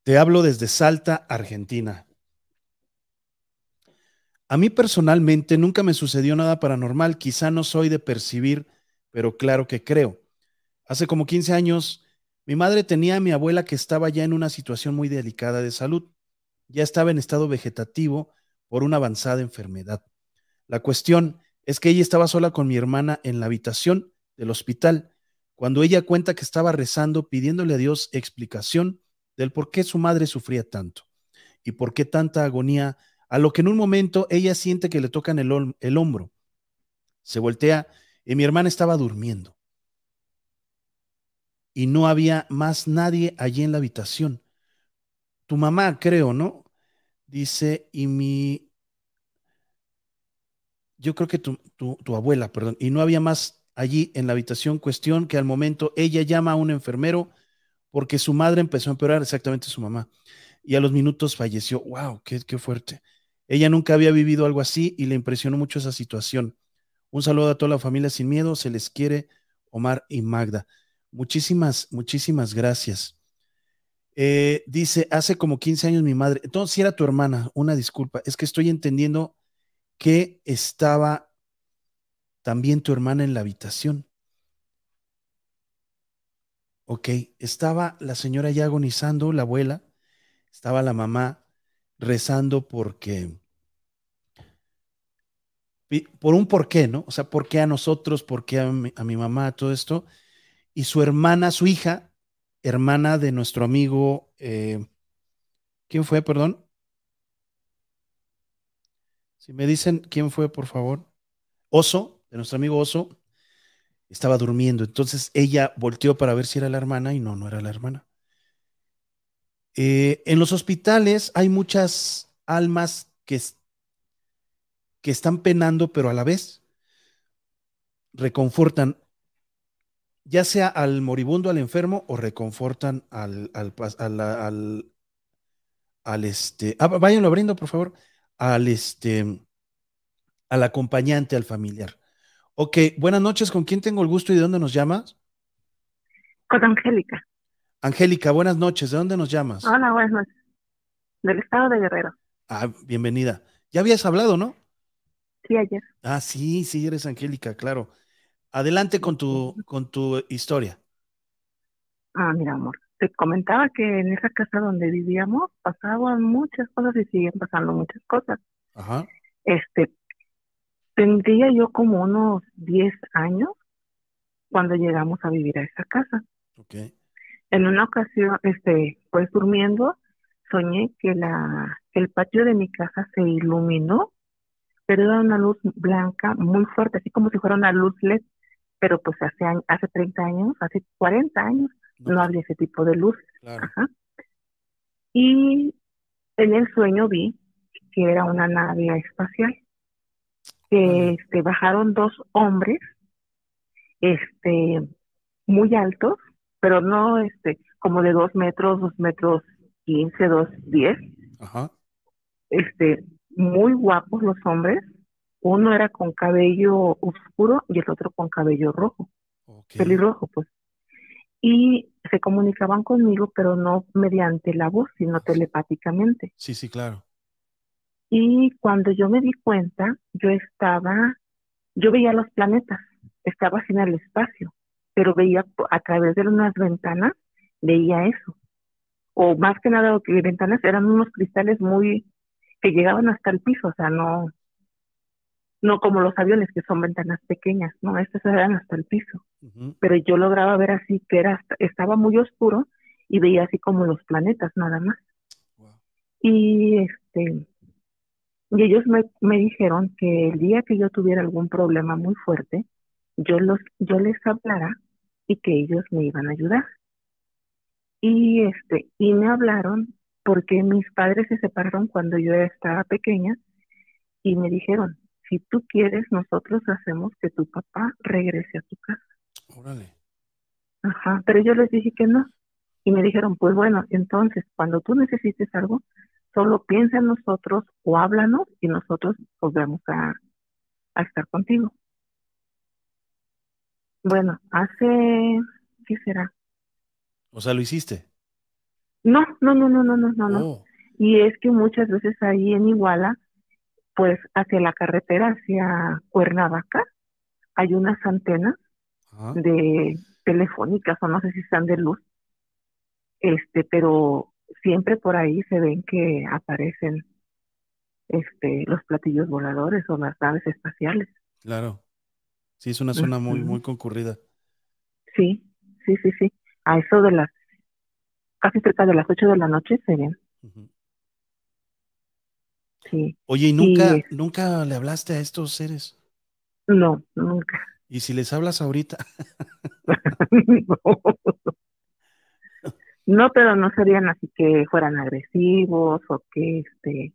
Te hablo desde Salta, Argentina. A mí personalmente nunca me sucedió nada paranormal, quizá no soy de percibir, pero claro que creo. Hace como 15 años mi madre tenía a mi abuela que estaba ya en una situación muy delicada de salud. Ya estaba en estado vegetativo por una avanzada enfermedad. La cuestión es que ella estaba sola con mi hermana en la habitación del hospital, cuando ella cuenta que estaba rezando pidiéndole a Dios explicación del por qué su madre sufría tanto y por qué tanta agonía, a lo que en un momento ella siente que le tocan el, el hombro. Se voltea y mi hermana estaba durmiendo y no había más nadie allí en la habitación. Tu mamá, creo, ¿no? Dice, y mi... Yo creo que tu, abuela, perdón, y no había más allí en la habitación, cuestión que al momento ella llama a un enfermero porque su madre empezó a empeorar, exactamente su mamá, y a los minutos falleció. ¡Wow! Qué, qué fuerte! Ella nunca había vivido algo así y le impresionó mucho esa situación. Un saludo a toda la familia sin miedo, se les quiere Omar y Magda. Muchísimas, muchísimas gracias. Eh, dice, hace como 15 años mi madre, entonces si era tu hermana, una disculpa, es que estoy entendiendo que estaba también tu hermana en la habitación. Ok, estaba la señora ya agonizando, la abuela, estaba la mamá rezando porque, por un por qué, ¿no? O sea, ¿por qué a nosotros? ¿Por qué a mi, a mi mamá? Todo esto y su hermana, su hija, hermana de nuestro amigo, eh, ¿quién fue, perdón? Me dicen quién fue, por favor. Oso, de nuestro amigo Oso, estaba durmiendo. Entonces ella volteó para ver si era la hermana y no, no era la hermana. Eh, en los hospitales hay muchas almas que, que están penando, pero a la vez reconfortan ya sea al moribundo, al enfermo, o reconfortan al, al, al, al, este, ah, váyanlo abriendo, por favor, al este, al acompañante, al familiar. Ok, buenas noches, ¿con quién tengo el gusto y de dónde nos llamas? Con Angélica. Angélica, buenas noches, ¿de dónde nos llamas? Hola, buenas noches. Del estado de Guerrero. Ah, bienvenida. Ya habías hablado, ¿no? Sí, ayer. Ah, sí, sí, eres Angélica, claro. Adelante con tu, con tu historia. Ah, mira, amor, te comentaba que en esa casa donde vivíamos pasaban muchas cosas y siguen pasando muchas cosas. Ajá. Este, tendría yo como unos 10 años cuando llegamos a vivir a esa casa. Okay. En una ocasión, este, pues durmiendo, soñé que la, el patio de mi casa se iluminó, pero era una luz blanca muy fuerte, así como si fuera una luz LED pero pues hace, hace 30 años, hace 40 años, no, había ese tipo de luz. Y en el sueño vi que era una nave espacial, que este, bajaron dos hombres este, muy altos, pero no este, como de dos metros, dos metros quince, dos diez. Ajá. Este, muy guapos los hombres. Uno era con cabello oscuro y el otro con cabello rojo, pelirrojo, pues. Y se comunicaban conmigo, pero no mediante la voz, sino telepáticamente. Sí, sí, claro. Y cuando yo me di cuenta, yo estaba, yo veía los planetas, estaba sin el espacio, pero veía a través de unas ventanas, veía eso. O más que nada, lo que ventanas eran unos cristales muy que llegaban hasta el piso, o sea, no, no como los aviones que son ventanas pequeñas, no, estas eran hasta el piso. Pero yo lograba ver así que era estaba muy oscuro y veía así como los planetas nada más. Y este y ellos me, me dijeron que el día que yo tuviera algún problema muy fuerte, yo los yo les hablara y que ellos me iban a ayudar. Y este y me hablaron porque mis padres se separaron cuando yo estaba pequeña y me dijeron, si tú quieres, nosotros hacemos que tu papá regrese a tu casa. Órale. Ajá, pero yo les dije que no. Y me dijeron, pues bueno, entonces, cuando tú necesites algo, solo piensa en nosotros o háblanos y nosotros vamos a, a estar contigo. Bueno, hace, ¿qué será? O sea, ¿lo hiciste? No, no, no, no, no, no, no, no. Oh. Y es que muchas veces ahí en Iguala, pues hacia la carretera, hacia Cuernavaca, hay unas antenas de telefónicas o no sé si están de luz, este, pero siempre por ahí se ven que aparecen este los platillos voladores o las naves espaciales. Claro. Sí, es una zona muy muy concurrida. Sí, sí, sí, sí. A eso de las casi cerca de las 8 de la noche se ven. Sí. Oye, ¿y nunca, nunca le hablaste a estos seres? No, nunca. ¿Y si les hablas ahorita? no. pero no serían así que fueran agresivos o que este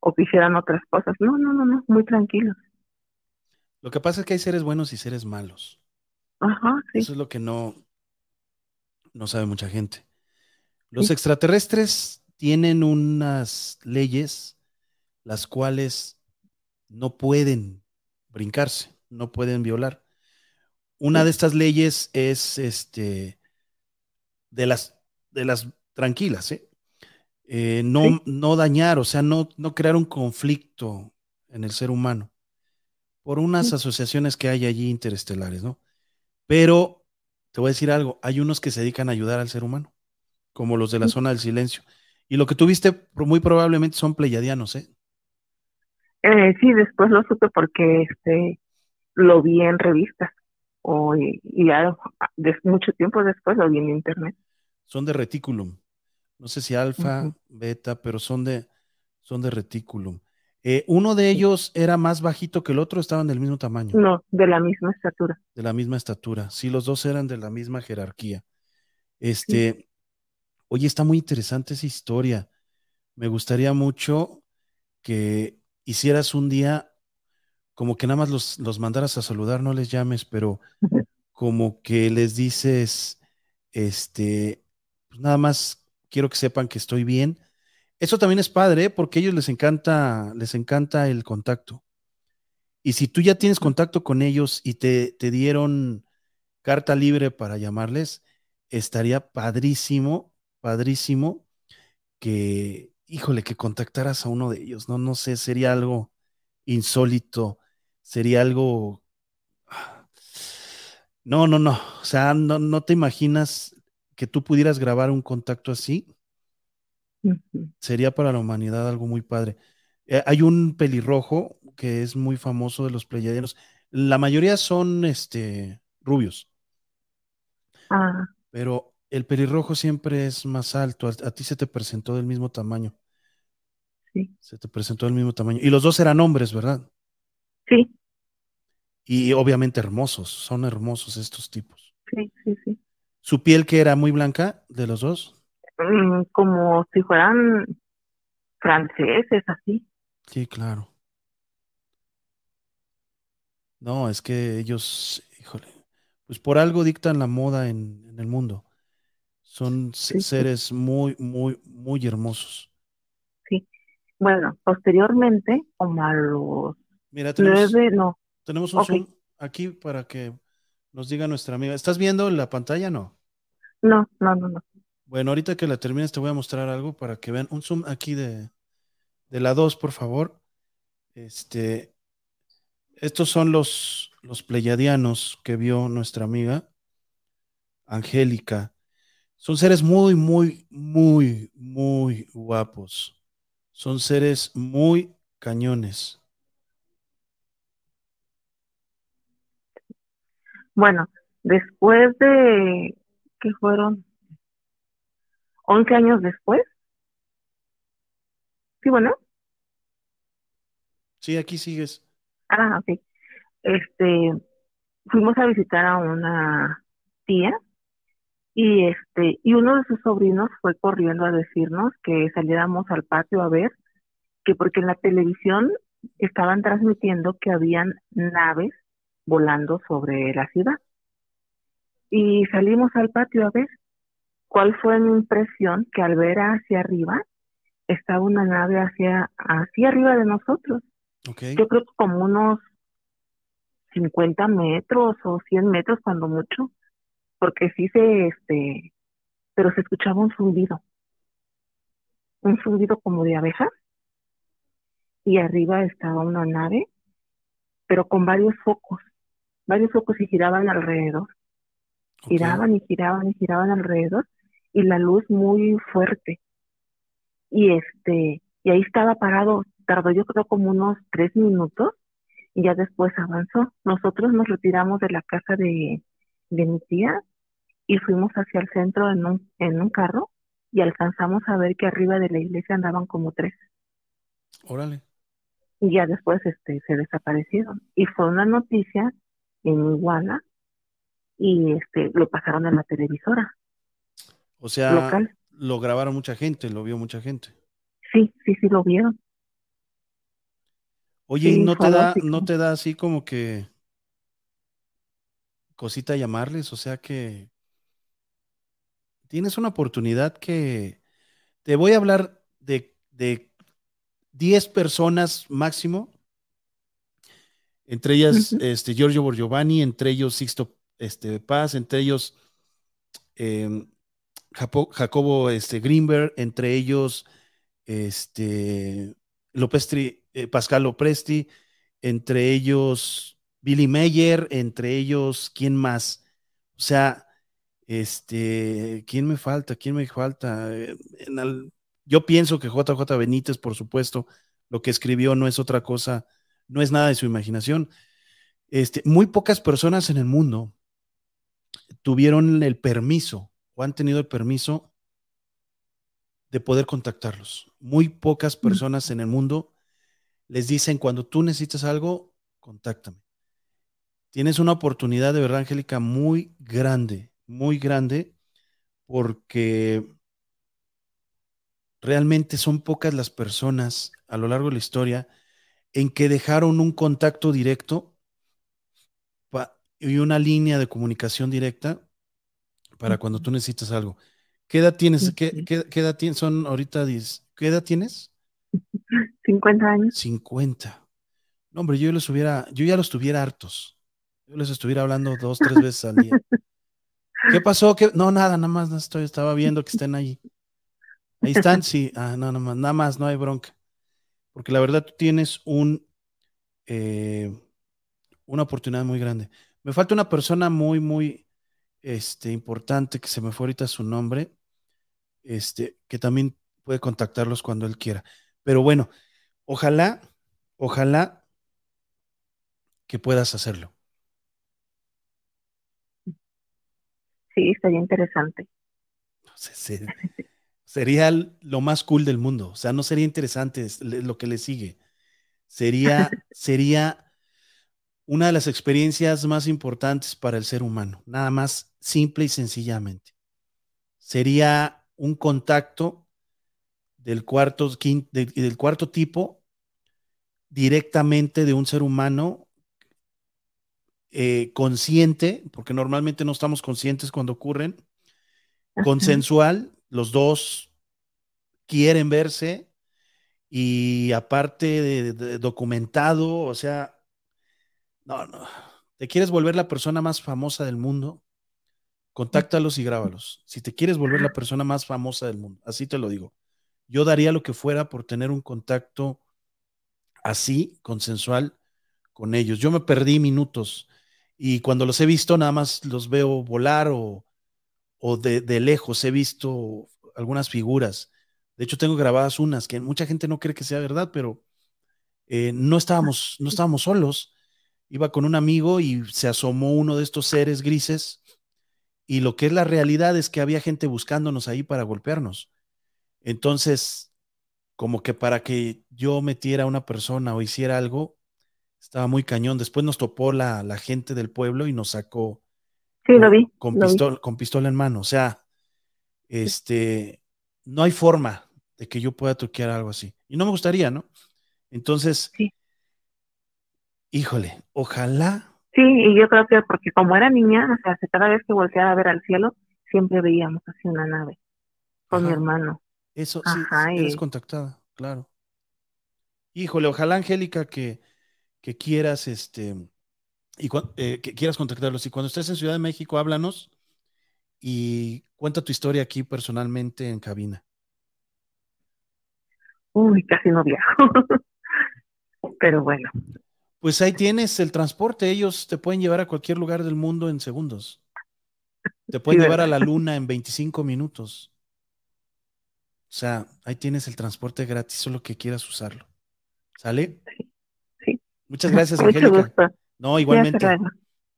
o que hicieran otras cosas. No, no, no, no, muy tranquilos. Lo que pasa es que hay seres buenos y seres malos. Ajá, sí. Eso es lo que no, no sabe mucha gente. Los extraterrestres tienen unas leyes las cuales no pueden brincarse, no pueden violar. Una de estas leyes es este de las de las tranquilas, ¿eh? Eh, no, no dañar, o sea, no, no crear un conflicto en el ser humano por unas asociaciones que hay allí interestelares, ¿no? Pero te voy a decir algo, hay unos que se dedican a ayudar al ser humano como los de la zona del silencio. Y lo que tuviste muy probablemente son pleyadianos, ¿eh? ¿Eh? sí, después lo supe porque este lo vi en revistas o, y, ya mucho tiempo después lo vi en internet. Son de reticulum. No sé si alfa, beta, pero son de, son de reticulum. Eh, ¿Uno de ellos era más bajito que el otro? ¿Estaban del mismo tamaño? No, de la misma estatura. De la misma estatura. Sí, los dos eran de la misma jerarquía. Este, Oye, está muy interesante esa historia. Me gustaría mucho que hicieras un día como que nada más los, los mandaras a saludar, no les llames, pero como que les dices, este, pues nada más quiero que sepan que estoy bien. Eso también es padre, ¿eh? porque a ellos les encanta, les encanta el contacto. Y si tú ya tienes contacto con ellos y te, te dieron carta libre para llamarles, estaría padrísimo padrísimo que, híjole, que contactaras a uno de ellos, ¿no? No sé, sería algo insólito, sería algo... No, no, no, o sea, no, no te imaginas que tú pudieras grabar un contacto así. Sería para la humanidad algo muy padre. Eh, hay un pelirrojo que es muy famoso de los pleyaderos. La mayoría son este rubios. Ah. Pero el pelirrojo siempre es más alto. A, ti se te presentó del mismo tamaño. Sí. Se te presentó del mismo tamaño. Y los dos eran hombres, ¿verdad? Sí. Y obviamente hermosos. Son hermosos estos tipos. Sí, sí, sí. ¿Su piel que era muy blanca de los dos? Mm, como si fueran franceses, así. Sí, claro. No, es que ellos, híjole, pues por algo dictan la moda en, el mundo. Son seres muy, muy, muy hermosos. Sí. Bueno, posteriormente, como a los Mira, tenemos, no. Tenemos un zoom aquí para que nos diga nuestra amiga. ¿Estás viendo la pantalla? No. No, no, no, no. Bueno, ahorita que la termines te voy a mostrar algo para que vean un zoom aquí de, de la 2, por favor. Este, estos son los, los pleyadianos que vio nuestra amiga Angélica. Son seres muy, muy, muy, muy guapos. Son seres muy cañones. Bueno, después de que fueron 11 años después. Sí, bueno. Sí, aquí sigues. Ah, sí. Este, fuimos a visitar a una tía y este, y uno de sus sobrinos fue corriendo a decirnos que saliéramos al patio a ver, que porque en la televisión estaban transmitiendo que habían naves volando sobre la ciudad. Y salimos al patio a ver cuál fue mi impresión que al ver hacia arriba estaba una nave hacia, hacia arriba de nosotros. Yo creo que como unos 50 metros o 100 metros cuando mucho, porque sí se, este, pero se escuchaba un zumbido, un zumbido como de abeja, y arriba estaba una nave, pero con varios focos, varios focos y giraban alrededor, giraban y giraban y giraban alrededor, y la luz muy fuerte. Y este, y ahí estaba parado, tardó yo creo como unos tres minutos. Y ya después avanzó. Nosotros nos retiramos de la casa de, de mi tía y fuimos hacia el centro en un, en un carro y alcanzamos a ver que arriba de la iglesia andaban como tres. Órale. Y ya después este, se desaparecieron. Y fue una noticia en Iguala y este, lo pasaron en la televisora. O sea, lo grabaron mucha gente, lo vio mucha gente. Sí, sí, sí, lo vieron. Oye, ¿y no te da, no te da así como que cosita llamarles? O sea que tienes una oportunidad que te voy a hablar de, de 10 personas máximo, entre ellas este, Giorgio Borgiovanni, entre ellos Sixto este, Paz, entre ellos em, Jacobo este, Greenberg, entre ellos este, López eh, Pascal Lopresti, entre ellos Billy Meyer, entre ellos, ¿quién más? O sea, este, ¿quién me falta? ¿Quién me falta? Eh, yo pienso que JJ Benítez, por supuesto, lo que escribió no es otra cosa, no es nada de su imaginación. Este, muy pocas personas en el mundo tuvieron el permiso o han tenido el permiso de poder contactarlos. Muy pocas personas en el mundo les dicen, cuando tú necesitas algo, contáctame. Tienes una oportunidad de verdad, Angélica, muy grande, muy grande, porque realmente son pocas las personas a lo largo de la historia en que dejaron un contacto directo y una línea de comunicación directa para cuando tú necesitas algo. ¿Qué edad tienes? ¿Qué, edad tienes? Son ahorita 10. ¿Qué edad tienes? 50 años. 50. No, hombre, yo los hubiera, yo ya los tuviera hartos. Yo les estuviera hablando dos, tres veces al día. ¿Qué pasó? ¿Qué? No, nada, nada más, estoy, estaba viendo que estén ahí. Ahí están, sí. Ah, no, nada más, nada más, no hay bronca. Porque la verdad tú tienes un, eh, una oportunidad muy grande. Me falta una persona muy, muy este, importante, que se me fue ahorita su nombre, este, que también puede contactarlos cuando él quiera. Pero bueno, ojalá, ojalá que puedas hacerlo. Sí, sería interesante. sería lo más cool del mundo. O sea, no sería interesante lo que le sigue. Sería, sería una de las experiencias más importantes para el ser humano. Nada más simple y sencillamente. Sería un contacto del cuarto, del cuarto tipo directamente de un ser humano eh, consciente, porque normalmente no estamos conscientes cuando ocurren, consensual, los dos quieren verse y aparte de, documentado, o sea, no, no, te quieres volver la persona más famosa del mundo, contáctalos y grábalos. Si te quieres volver la persona más famosa del mundo, así te lo digo. Yo daría lo que fuera por tener un contacto así, consensual, con ellos. Yo me perdí minutos y cuando los he visto nada más los veo volar o, o de, de, lejos he visto algunas figuras. De hecho, tengo grabadas unas que mucha gente no cree que sea verdad, pero eh, no, estábamos, no estábamos solos. Iba con un amigo y se asomó uno de estos seres grises y lo que es la realidad es que había gente buscándonos ahí para golpearnos. Entonces, como que para que yo metiera a una persona o hiciera algo, estaba muy cañón. Después nos topó la, la gente del pueblo y nos sacó sí, lo vi, con, pistola, con pistola en mano. O sea, este, no hay forma de que yo pueda truquear algo así. Y no me gustaría, ¿no? Entonces, híjole, ojalá. Sí, y yo creo que porque como era niña, o sea, cada vez que volteaba a ver al cielo, siempre veíamos así una nave con mi hermano. Eso, sí, eres contactada, claro. Híjole, ojalá, Angélica, que, que quieras, este, y eh, que quieras contactarlos. Y cuando estés en Ciudad de México, háblanos y cuenta tu historia aquí personalmente en cabina. Uy, casi no viajo. Pero bueno. Pues ahí tienes el transporte. Ellos te pueden llevar a cualquier lugar del mundo en segundos. Te pueden llevar a la luna en 25 minutos. O sea, ahí tienes el transporte gratis, solo que quieras usarlo. ¿Sale? Sí. Muchas gracias, Angélica. No, igualmente.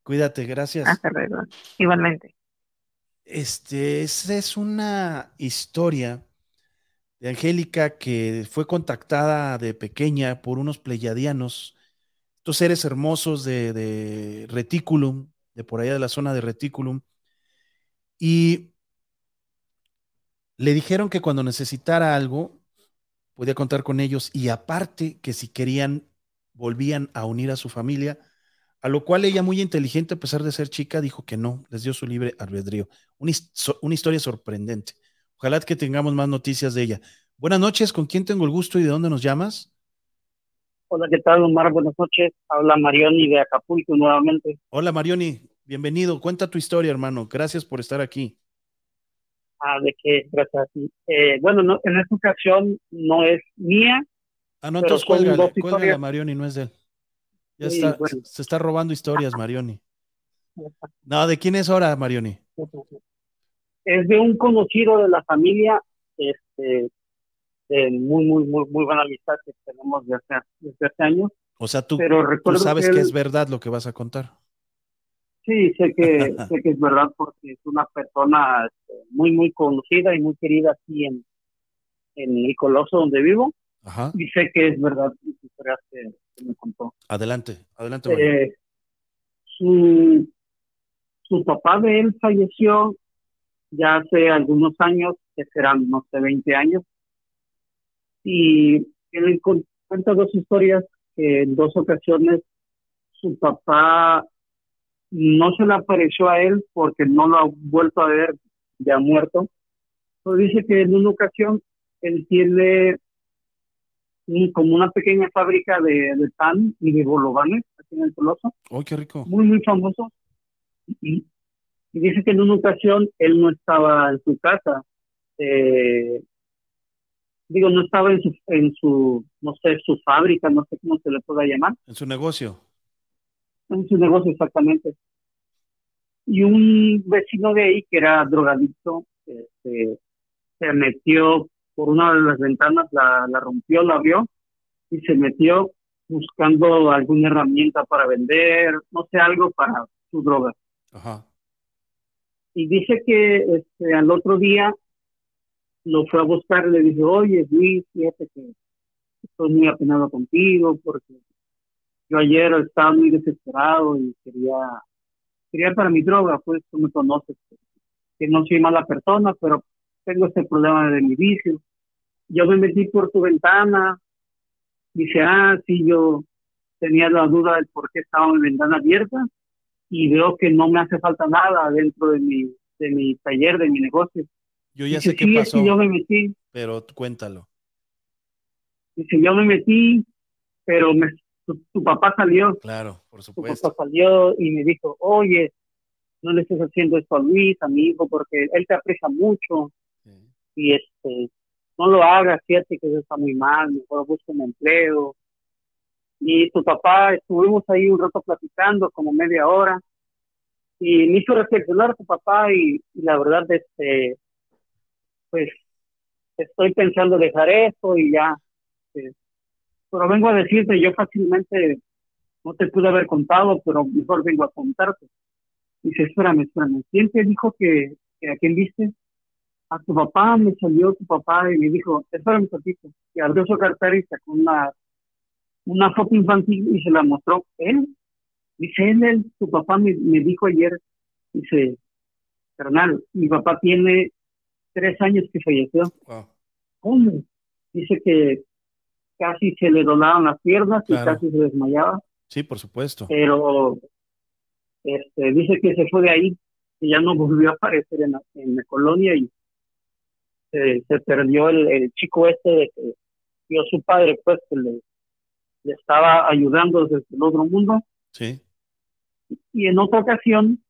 Cuídate, gracias. Hasta luego. Igualmente. Este, esa es una historia de Angélica que fue contactada de pequeña por unos pleyadianos, estos seres hermosos de, de Reticulum, de por allá de la zona de Reticulum, y le dijeron que cuando necesitara algo, podía contar con ellos y aparte que si querían, volvían a unir a su familia, a lo cual ella muy inteligente, a pesar de ser chica, dijo que no, les dio su libre albedrío. Una, una historia sorprendente. Ojalá que tengamos más noticias de ella. Buenas noches, ¿con quién tengo el gusto y de dónde nos llamas? Hola, ¿qué tal, Omar? Buenas noches. Habla Marioni de Acapulco nuevamente. Hola, Marioni. Bienvenido. Cuenta tu historia, hermano. Gracias por estar aquí. Ah, de qué, gracias a ti. Eh, bueno, no, en esta ocasión no es mía. Ah, no, entonces cuélgale, cuélgale Marioni, no es de él. Ya está, se está robando historias, Marioni. No, ¿de quién es ahora, Marioni? Es de un conocido de la familia, este, de muy, muy, muy, muy buena amistad que tenemos desde hace, desde hace años. O sea, tú, tú sabes que, es verdad lo que vas a contar. Sí, sé que, sé que es verdad porque es una persona este, muy, muy conocida y muy querida aquí en, en el Coloso donde vivo. Ajá. Y sé que es verdad las que, me contó. Adelante, adelante. Eh, su, su papá de él falleció ya hace algunos años, que serán, no sé, 20 años. Y él cuenta dos historias que en dos ocasiones su papá no se le apareció a él porque no lo ha vuelto a ver ya muerto. Pero dice que en una ocasión él tiene como una pequeña fábrica de, pan y de bolovanes aquí en el Toloso. ¡Oh, qué rico! Muy, muy famoso. Y, dice que en una ocasión él no estaba en su casa. Eh, digo, no estaba en su, en su, no sé, su fábrica, no sé cómo se le pueda llamar. En su negocio. En su negocio, exactamente. Y un vecino de ahí, que era drogadicto, este, se metió por una de las ventanas, la, la rompió, la abrió y se metió buscando alguna herramienta para vender, no sé, algo para su droga. Ajá. Y dice que este, al otro día lo fue a buscar y le dijo, oye, Luis, fíjate que estoy muy apenado contigo porque yo ayer estaba muy desesperado y quería, quería para mi droga, pues tú me conoces, que no soy mala persona, pero tengo este problema de mi vicio. Yo me metí por tu ventana, dice, ah, sí, yo tenía la duda del por qué estaba mi ventana abierta y veo que no me hace falta nada dentro de mi, de mi taller, de mi negocio. Yo ya sé qué pasó, yo me metí, pero cuéntalo. Dice, yo me metí, pero me, tu, papá salió. Claro, por supuesto. Tu papá salió y me dijo, oye, no le estés haciendo esto a Luis, a mi hijo, porque él te aprecia mucho. Y este, no lo hagas, fíjate que eso está muy mal, mejor busca un empleo. Y tu papá, estuvimos ahí un rato platicando, como media hora, y me hizo reflexionar tu papá y, la verdad, este, pues, estoy pensando dejar esto y ya. Este, pero vengo a decirte, yo fácilmente no te pude haber contado, pero mejor vengo a contarte. Dice, espérame, espérame, ¿quién te dijo que, a quién viste? A tu papá, me salió tu papá y me dijo, espérame un poquito. Y abrió su cartera y sacó una, una foto infantil y se la mostró. Él, dice él, tu papá me, me dijo ayer, dice, carnal, mi papá tiene tres años que falleció. ¿Cómo? Dice que casi se le donaban las piernas y casi se desmayaba. Sí, por supuesto. Pero este, dice que se fue de ahí, y ya no volvió a aparecer en la, en la colonia y se perdió el, chico este de que vio su padre, pues que le, le estaba ayudando desde el otro mundo. Sí. Y en otra ocasión,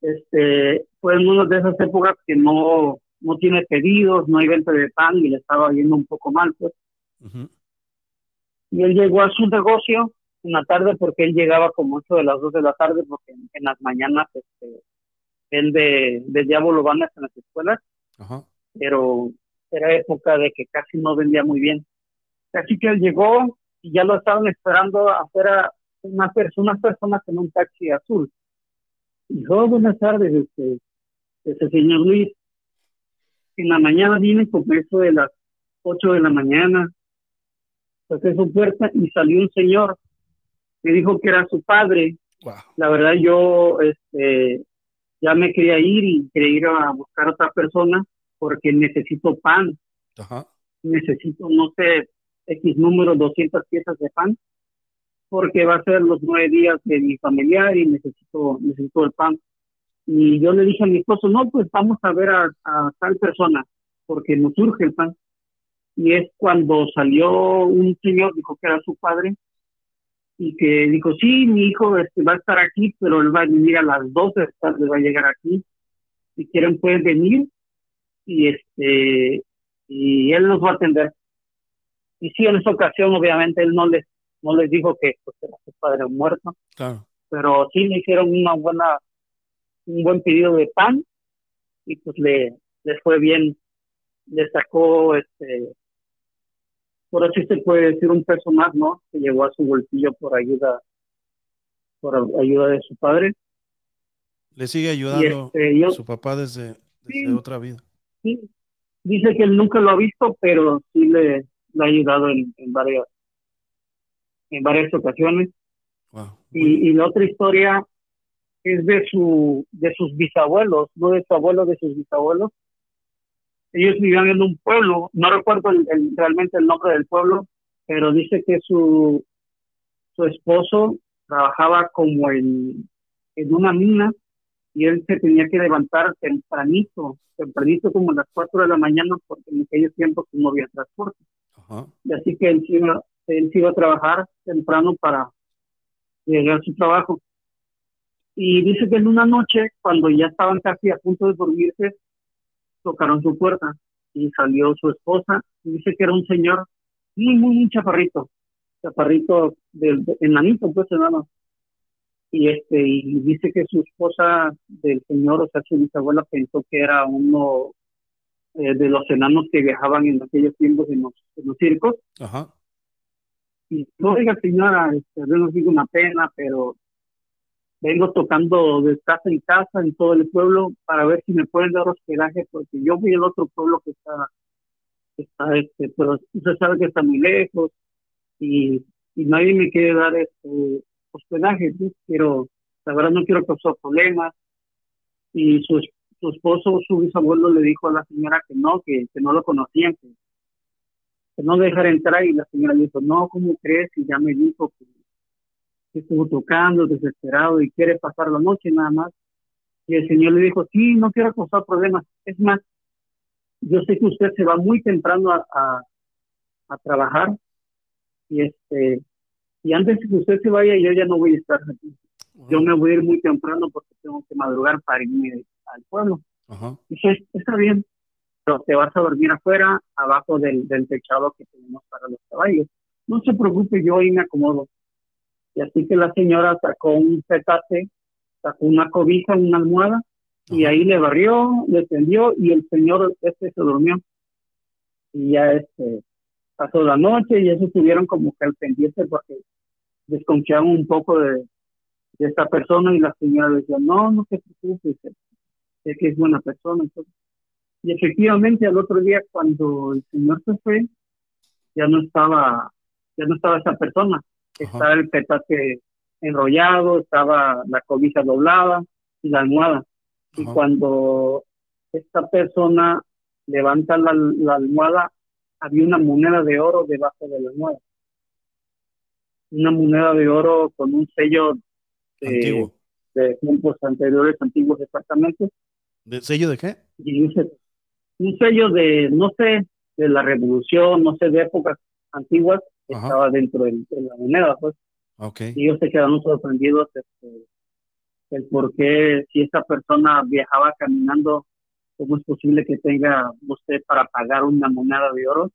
este, fue en una de esas épocas que no, no tiene pedidos, no hay venta de pan y le estaba yendo un poco mal, pues. Y él llegó a su negocio en la tarde porque él llegaba como 8 de las 2 de la tarde porque en, las mañanas este, él de, de diablo van en las escuelas, pero era época de que casi no vendía muy bien. Así que él llegó y ya lo estaban esperando afuera unas, personas en un taxi azul. Y oh, buenas tardes, este, este señor Luis. En la mañana viene como eso de las 8 de la mañana, toqué su puerta y salió un señor me dijo que era su padre. La verdad yo este, ya me quería ir y quería ir a buscar a otra persona porque necesito pan. Necesito, no sé, X número, 200 piezas de pan, porque va a ser los nueve días de mi familiar y necesito, necesito el pan. Y yo le dije a mi esposo, no, pues vamos a ver a, a tal persona, porque nos surge el pan y es cuando salió un señor, dijo que era su padre, y que dijo, sí, mi hijo este, va a estar aquí, pero él va a venir a las 12 de tarde, va a llegar aquí. Si quieren pueden venir y este y él nos va a atender. Y sí, en esa ocasión obviamente él no les no les dijo que pues, era su padre muerto, claro. pero sí le hicieron una buena un buen pedido de pan y pues le les fue bien, le sacó este por así se puede decir un peso más, ¿no? Que llegó a su bolsillo por ayuda, por ayuda de su padre. Le sigue ayudando este, su papá desde, otra vida. Sí, dice que él nunca lo ha visto, pero sí le, ha ayudado en, varias en varias ocasiones. Y, y, la otra historia es de su de sus bisabuelos, no de su abuelo, de sus bisabuelos, ellos vivían en un pueblo, no recuerdo realmente el nombre del pueblo, pero dice que su, su esposo trabajaba como en, en una mina y él se tenía que levantar tempranito, tempranito como a las 4 de la mañana porque en aquellos tiempos no había transporte. Y así que él iba, él iba a trabajar temprano para llegar a su trabajo. Y dice que en una noche, cuando ya estaban casi a punto de dormirse, tocaron su puerta y salió su esposa. Y dice que era un señor muy, muy, muy chaparrito, chaparrito del enanito, pues nada Y este, y dice que su esposa del señor, o sea, su bisabuela pensó que era uno eh, de los enanos que viajaban en aquellos tiempos en los, en los circos. Ajá. Y no diga señora, este, no nos digo una pena, pero vengo tocando de casa en casa en todo el pueblo para ver si me pueden dar hospedaje porque yo voy al otro pueblo que está, este, pero usted sabe que está muy lejos y, nadie me quiere dar este hospedaje, quiero, la verdad no quiero causar problemas y su, esposo, su bisabuelo le dijo a la señora que no, que, no lo conocían, que, no dejara entrar y la señora dijo, no, ¿cómo crees? Y ya me dijo que estuvo tocando, desesperado y quiere pasar la noche nada más. Y el Señor le dijo, sí, no quiero causar problemas. Es más, yo sé que usted se va muy temprano a, a, trabajar y este y antes de que usted se vaya yo ya no voy a estar aquí. Yo me voy a ir muy temprano porque tengo que madrugar para irme al pueblo. Dije, está bien, pero te vas a dormir afuera, abajo del, del techado que tenemos para los caballos. No se preocupe, yo ahí me acomodo. Y así que la señora sacó un petate, sacó una cobija, una almohada, y ahí le barrió, le tendió, y el señor este se durmió. Y ya este pasó la noche y eso estuvieron como que al pendiente porque desconfiaban un poco de, de esta persona y la señora decía, no, no se preocupe, sé que es buena persona. Y efectivamente al otro día cuando el señor se fue, ya no estaba, ya no estaba esa persona, estaba el petate enrollado, estaba la cobija doblada y la almohada. Y cuando esta persona levanta la, la, almohada, había una moneda de oro debajo de la almohada. Una moneda de oro con un sello de, de tiempos anteriores, antiguos exactamente. ¿De sello de qué? un sello de, no sé, de la revolución, no sé, de épocas antiguas, estaba dentro de, la moneda, pues. Okay. Y ellos se quedaron sorprendidos este, el por qué, si esa persona viajaba caminando, ¿cómo es posible que tenga usted para pagar una moneda de oro?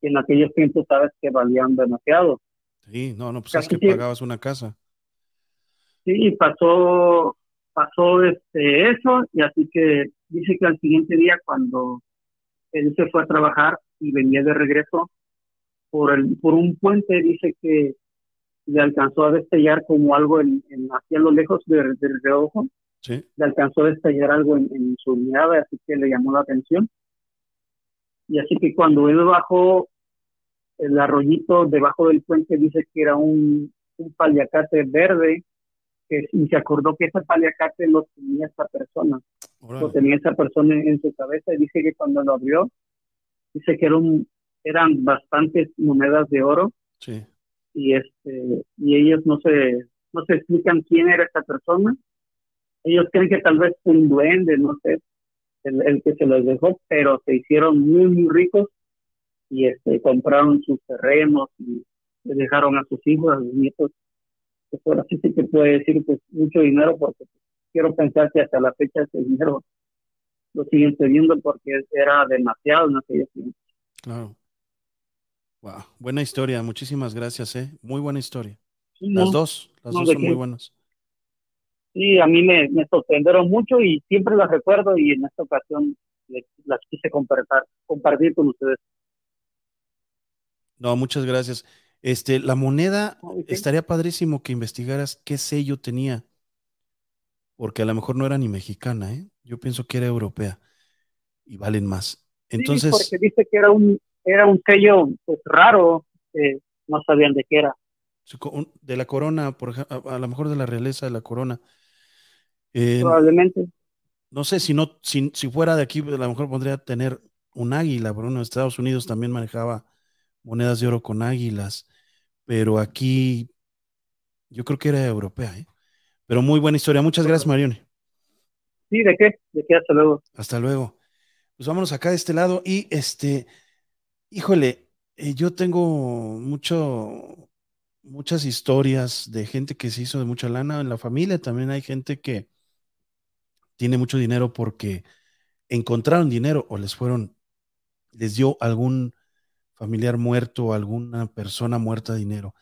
Que en aquellos tiempos sabes que valían demasiado. Sí, no, no, pues es que pagabas una casa. Sí, pasó, pasó este, eso, y así que dice que al siguiente día cuando él se fue a trabajar y venía de regreso por, el, por un puente, dice que le alcanzó a destellar como algo en, hacia lo lejos del reojo, sí. le alcanzó a destellar algo en, su mirada, así que le llamó la atención. Y así que cuando él bajó el arroyito debajo del puente, dice que era un, un paliacate verde y se acordó que ese paliacate lo tenía esta persona, lo tenía esa persona en, su cabeza y dice que cuando lo abrió, dice que era eran bastantes monedas de oro y este y ellos no se no se explican quién era esta persona, ellos creen que tal vez un duende, no sé, el, el que se los dejó, pero se hicieron muy muy ricos y este compraron sus terrenos y le dejaron a sus hijos, a sus nietos pues ahora sí se puede decir pues mucho dinero porque quiero pensar que hasta la fecha ese dinero lo siguen teniendo porque era demasiado en aquellos tiempos. Claro. Wow, buena historia, muchísimas gracias, eh. Muy buena historia. las dos, las dos son muy buenas. Sí, a mí me, me, sorprendieron mucho y siempre las recuerdo y en esta ocasión las quise compartir, compartir con ustedes. No, muchas gracias. Este, la moneda, estaría padrísimo que investigaras qué sello tenía, porque a lo mejor no era ni mexicana, ¿eh? Yo pienso que era europea y valen más. Entonces, sí, porque dice que era un era un sello pues, raro, no sabían de qué era. De la corona, por ejemplo, a, lo mejor de la realeza de la corona. Probablemente. No sé si no, si, si fuera de aquí, a lo mejor podría tener un águila, pero en Estados Unidos también manejaba monedas de oro con águilas pero aquí yo creo que era europea, ¿eh? Pero muy buena historia. Muchas gracias, Marione. Sí, ¿de qué? ¿De qué? Hasta luego. Hasta luego. Pues vámonos acá de este lado y este, híjole, eh, yo tengo mucho, muchas historias de gente que se hizo de mucha lana en la familia. También hay gente que tiene mucho dinero porque encontraron dinero o les fueron, les dio algún familiar muerto o alguna persona muerta dinero.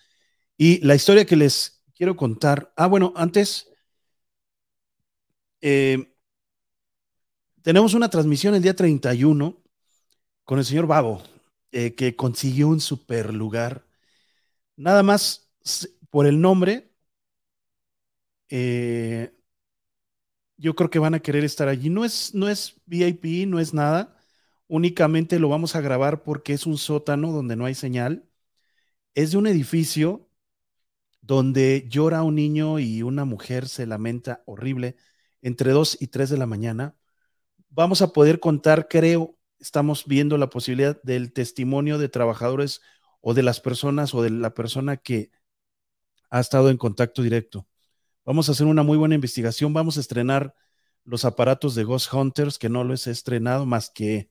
Y la historia que les quiero contar, ah, bueno, antes, eh, tenemos una transmisión el día 31 con el señor Babo, eh, que consiguió un super lugar. Nada más por el nombre, eh, yo creo que van a querer estar allí. No es, no es VIP, no es nada únicamente lo vamos a grabar porque es un sótano donde no hay señal. Es de un edificio donde llora un niño y una mujer se lamenta horrible entre 2 y 3 de la mañana. Vamos a poder contar, creo, estamos viendo la posibilidad del testimonio de trabajadores o de las personas o de la persona que ha estado en contacto directo. Vamos a hacer una muy buena investigación. Vamos a estrenar los aparatos de Ghost Hunters, que no los he estrenado, más que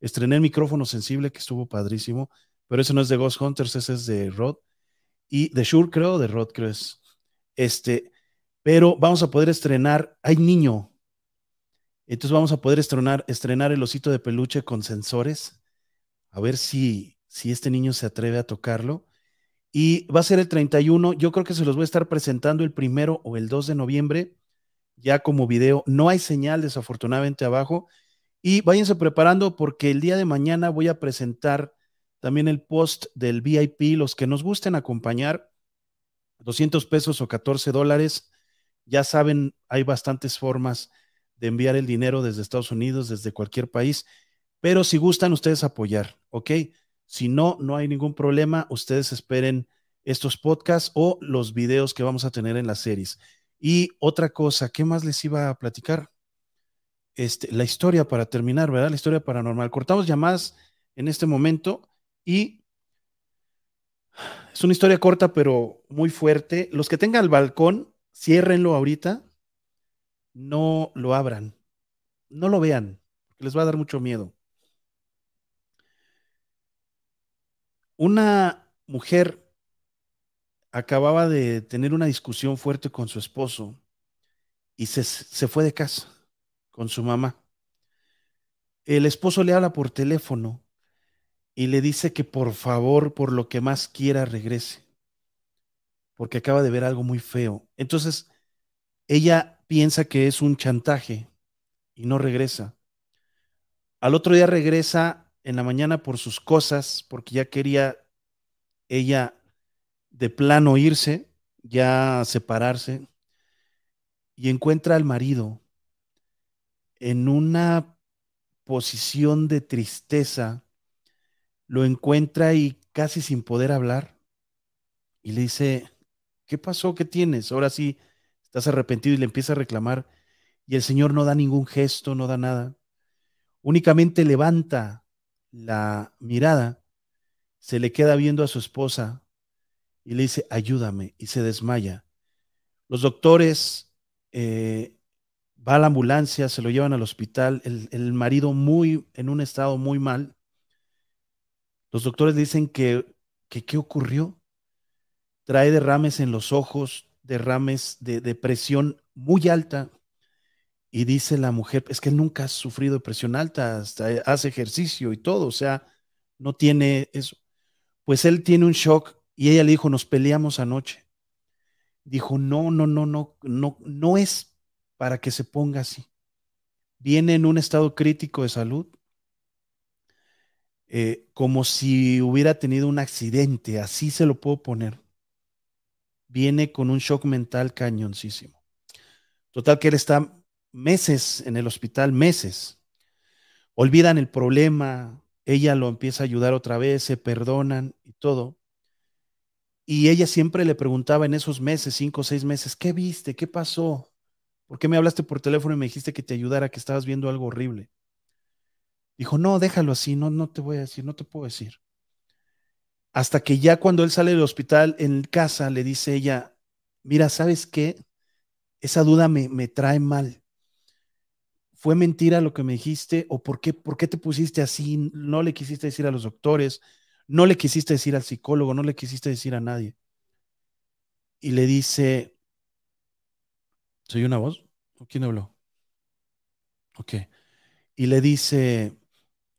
estrené el micrófono sensible, que estuvo padrísimo, pero ese no es de Ghost Hunters, ese es de Rod. Y de Shure, creo, de Rod, creo es. Este, pero vamos a poder estrenar, hay niño, entonces vamos a poder estrenar, el osito de peluche con sensores, a ver si, si este niño se atreve a tocarlo. Y va a ser el 31, yo creo que se los voy a estar presentando el primero o el 2 de noviembre, ya como video. No hay señal desafortunadamente abajo. Y váyanse preparando porque el día de mañana voy a presentar también el post del VIP, los que nos gusten acompañar, 200 pesos o 14 dólares. Ya saben, hay bastantes formas de enviar el dinero desde Estados Unidos, desde cualquier país, pero si gustan ustedes apoyar, ¿ok? Si no, no hay ningún problema, ustedes esperen estos podcasts o los videos que vamos a tener en las series. Y otra cosa, ¿qué más les iba a platicar? Este, la historia para terminar, ¿verdad? La historia paranormal. Cortamos llamadas en este momento y es una historia corta, pero muy fuerte. Los que tengan el balcón, ciérrenlo ahorita. No lo abran. No lo vean, porque les va a dar mucho miedo. Una mujer acababa de tener una discusión fuerte con su esposo y se, se fue de casa con su mamá. El esposo le habla por teléfono y le dice que por favor, por lo que más quiera, regrese, porque acaba de ver algo muy feo. Entonces, ella piensa que es un chantaje y no regresa. Al otro día regresa en la mañana por sus cosas, porque ya quería ella de plano irse, ya separarse, y encuentra al marido en una posición de tristeza, lo encuentra y casi sin poder hablar, y le dice, ¿qué pasó? ¿Qué tienes? Ahora sí, estás arrepentido y le empieza a reclamar, y el Señor no da ningún gesto, no da nada, únicamente levanta la mirada, se le queda viendo a su esposa y le dice, ayúdame, y se desmaya. Los doctores eh, va a la ambulancia, se lo llevan al hospital, el, marido muy, en un estado muy mal. Los doctores dicen que, que ¿qué ocurrió? Trae derrames en los ojos, derrames de, de presión muy alta. Y dice la mujer, es que nunca ha sufrido presión alta, hasta hace ejercicio y todo, o sea, no tiene eso. Pues él tiene un shock y ella le dijo, nos peleamos anoche. Dijo, no, no, no, no, no, no es para que se ponga así. Viene en un estado crítico de salud, eh, como si hubiera tenido un accidente, así se lo puedo poner. Viene con un shock mental cañoncísimo. Total que él está meses en el hospital, meses. Olvidan el problema, ella lo empieza a ayudar otra vez, se perdonan y todo. Y ella siempre le preguntaba en esos meses, cinco o seis meses, ¿qué viste? ¿Qué pasó? ¿Por qué me hablaste por teléfono y me dijiste que te ayudara, que estabas viendo algo horrible? Dijo, no, déjalo así, no, no te voy a decir, no te puedo decir. Hasta que ya cuando él sale del hospital en casa, le dice ella, mira, ¿sabes qué? Esa duda me, me trae mal. ¿Fue mentira lo que me dijiste? ¿O por qué, por qué te pusiste así? No le quisiste decir a los doctores, no le quisiste decir al psicólogo, no le quisiste decir a nadie. Y le dice, ¿soy una voz? ¿O quién habló? Ok. Y le dice,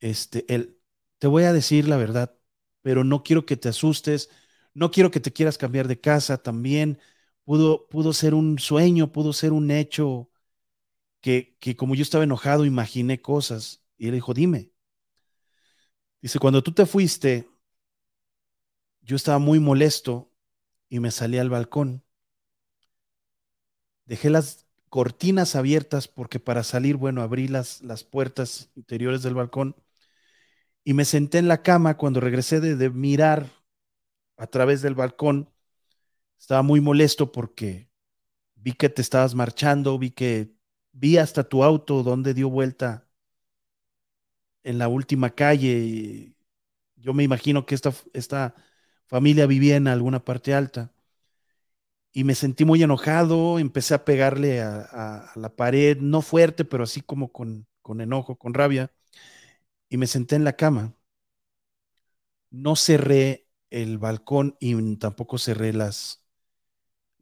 este, él, te voy a decir la verdad, pero no quiero que te asustes, no quiero que te quieras cambiar de casa también. Pudo, pudo ser un sueño, pudo ser un hecho que, como yo estaba enojado, imaginé cosas. Y él dijo, dime. Dice, cuando tú te fuiste, yo estaba muy molesto y me salí al balcón. Dejé las cortinas abiertas porque para salir, bueno, abrí las, las puertas interiores del balcón y me senté en la cama cuando regresé de, de mirar a través del balcón. Estaba muy molesto porque vi que te estabas marchando, vi que vi hasta tu auto donde dio vuelta en la última calle. Yo me imagino que esta, esta familia vivía en alguna parte alta. y me sentí muy enojado, empecé a pegarle a, la pared, no fuerte, pero así como con, con, enojo, con rabia, y me senté en la cama. No cerré el balcón y tampoco cerré las,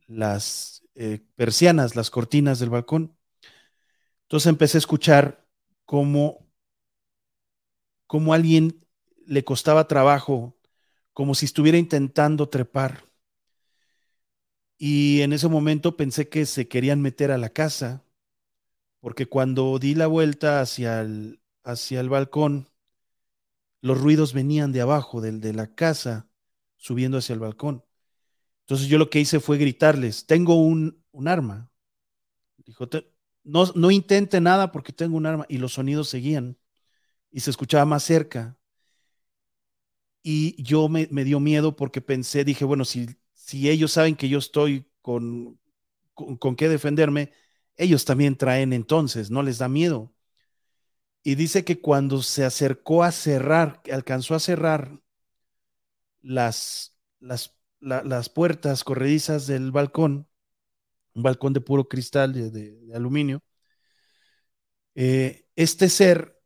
las eh, persianas, las cortinas del balcón. Entonces empecé a escuchar cómo, cómo alguien le costaba trabajo, como si estuviera intentando trepar y en ese momento pensé que se querían meter a la casa, porque cuando di la vuelta hacia el, hacia el balcón, los ruidos venían de abajo, del, de la casa, subiendo hacia el balcón. Entonces yo lo que hice fue gritarles, tengo un, un arma. Dijo, no, no intente nada porque tengo un arma. Y los sonidos seguían y se escuchaba más cerca. Y yo me, me dio miedo porque pensé, dije, bueno, si si ellos saben que yo estoy con, con, qué defenderme, ellos también traen entonces, no les da miedo. Y dice que cuando se acercó a cerrar, alcanzó a cerrar las, las, las puertas corredizas del balcón, un balcón de puro cristal, de, aluminio, eh, este ser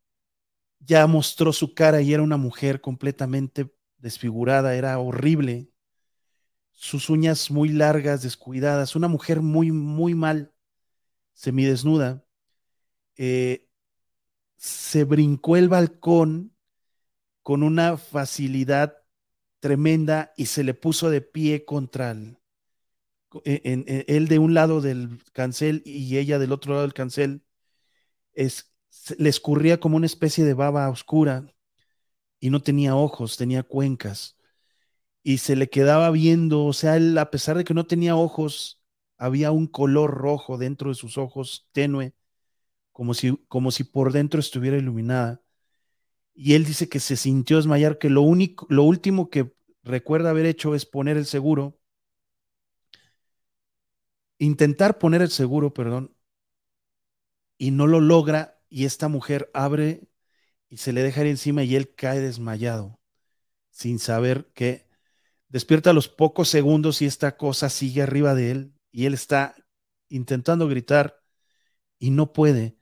ya mostró su cara y era una mujer completamente desfigurada, era horrible, sus uñas muy largas, descuidadas, una mujer muy, muy mal, semidesnuda, eh, se brincó el balcón con una facilidad tremenda y se le puso de pie contra el, en, él de un lado del cancel y ella del otro lado del cancel, es, le escurría como una especie de baba oscura y no tenía ojos, tenía cuencas y se le quedaba viendo, o sea, él, a pesar de que no tenía ojos, había un color rojo dentro de sus ojos, tenue, como si, como si por dentro estuviera iluminada. Y él dice que se sintió desmayar, que lo único, lo último que recuerda haber hecho es poner el seguro, intentar poner el seguro, perdón, y no lo logra, y esta mujer abre y se le deja ir encima y él cae desmayado, sin saber que Despierta a los pocos segundos y esta cosa sigue arriba de él y él está intentando gritar y no puede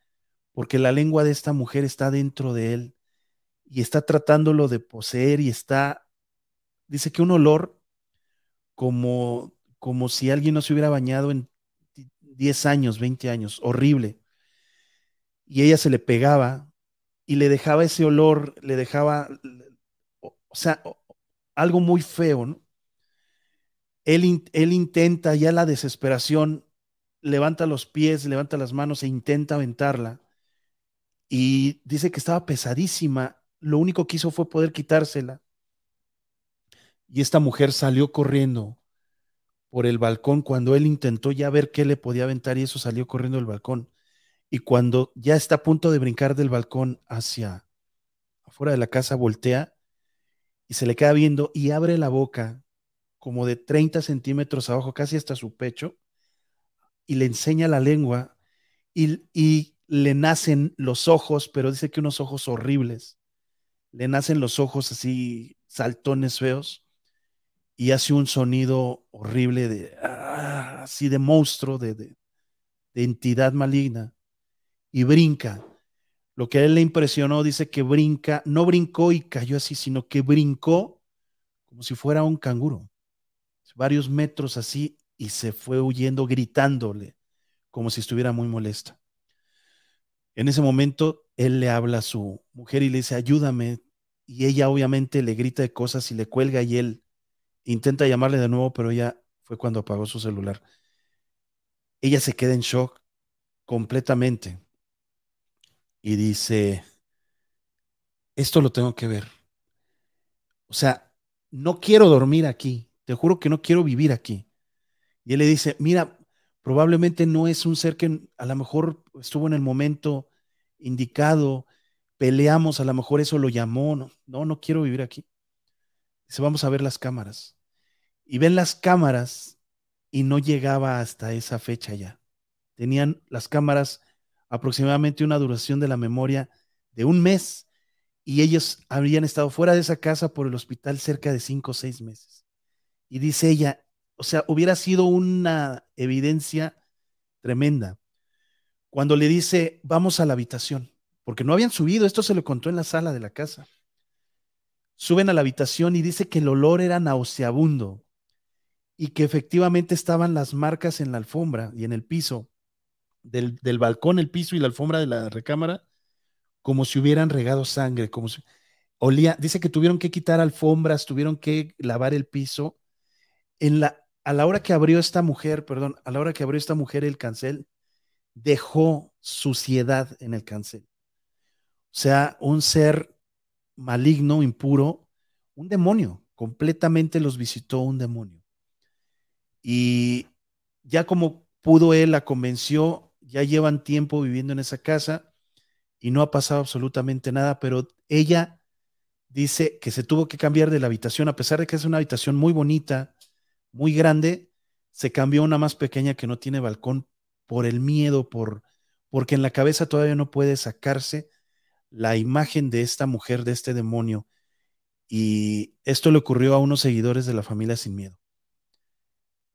porque la lengua de esta mujer está dentro de él y está tratándolo de poseer y está, dice que un olor como, como si alguien no se hubiera bañado en 10 años, 20 años, horrible. Y ella se le pegaba y le dejaba ese olor, le dejaba, o sea, algo muy feo, ¿no? Él, intenta ya la desesperación, levanta los pies, levanta las manos e intenta aventarla. Y dice que estaba pesadísima. Lo único que hizo fue poder quitársela. Y esta mujer salió corriendo por el balcón cuando él intentó ya ver qué le podía aventar y eso salió corriendo del balcón. Y cuando ya está a punto de brincar del balcón hacia afuera de la casa, voltea y se le queda viendo y abre la boca como de 30 centímetros abajo, casi hasta su pecho, y le enseña la lengua y, y le nacen los ojos, pero dice que unos ojos horribles. Le nacen los ojos así, saltones feos, y hace un sonido horrible de, ah, así de monstruo, de, de, de entidad maligna, y brinca. Lo que a él le impresionó, dice que brinca, no brincó y cayó así, sino que brincó como si fuera un canguro varios metros así y se fue huyendo gritándole como si estuviera muy molesta. En ese momento él le habla a su mujer y le dice, ayúdame. Y ella obviamente le grita de cosas y le cuelga y él intenta llamarle de nuevo, pero ella fue cuando apagó su celular. Ella se queda en shock completamente y dice, esto lo tengo que ver. O sea, no quiero dormir aquí te juro que no quiero vivir aquí. Y él le dice, mira, probablemente no es un ser que a lo mejor estuvo en el momento indicado, peleamos, a lo mejor eso lo llamó, no, no, quiero vivir aquí. Dice, vamos a ver las cámaras. Y ven las cámaras y no llegaba hasta esa fecha ya. Tenían las cámaras aproximadamente una duración de la memoria de un mes y ellos habían estado fuera de esa casa por el hospital cerca de cinco o seis meses. Y dice ella, o sea, hubiera sido una evidencia tremenda. Cuando le dice, vamos a la habitación, porque no habían subido, esto se lo contó en la sala de la casa. Suben a la habitación y dice que el olor era nauseabundo y que efectivamente estaban las marcas en la alfombra y en el piso, del, balcón, el piso y la alfombra de la recámara, como si hubieran regado sangre, como si olía, dice que tuvieron que quitar alfombras, tuvieron que lavar el piso. En la, a la hora que abrió esta mujer, perdón, a la hora que abrió esta mujer el cancel, dejó suciedad en el cancel. O sea, un ser maligno, impuro, un demonio, completamente los visitó un demonio. Y ya como pudo él, la convenció, ya llevan tiempo viviendo en esa casa y no ha pasado absolutamente nada, pero ella dice que se tuvo que cambiar de la habitación, a pesar de que es una habitación muy bonita, muy grande, se cambió una más pequeña que no tiene balcón por el miedo, por, porque en la cabeza todavía no puede sacarse la imagen de esta mujer, de este demonio. Y esto le ocurrió a unos seguidores de la familia sin miedo.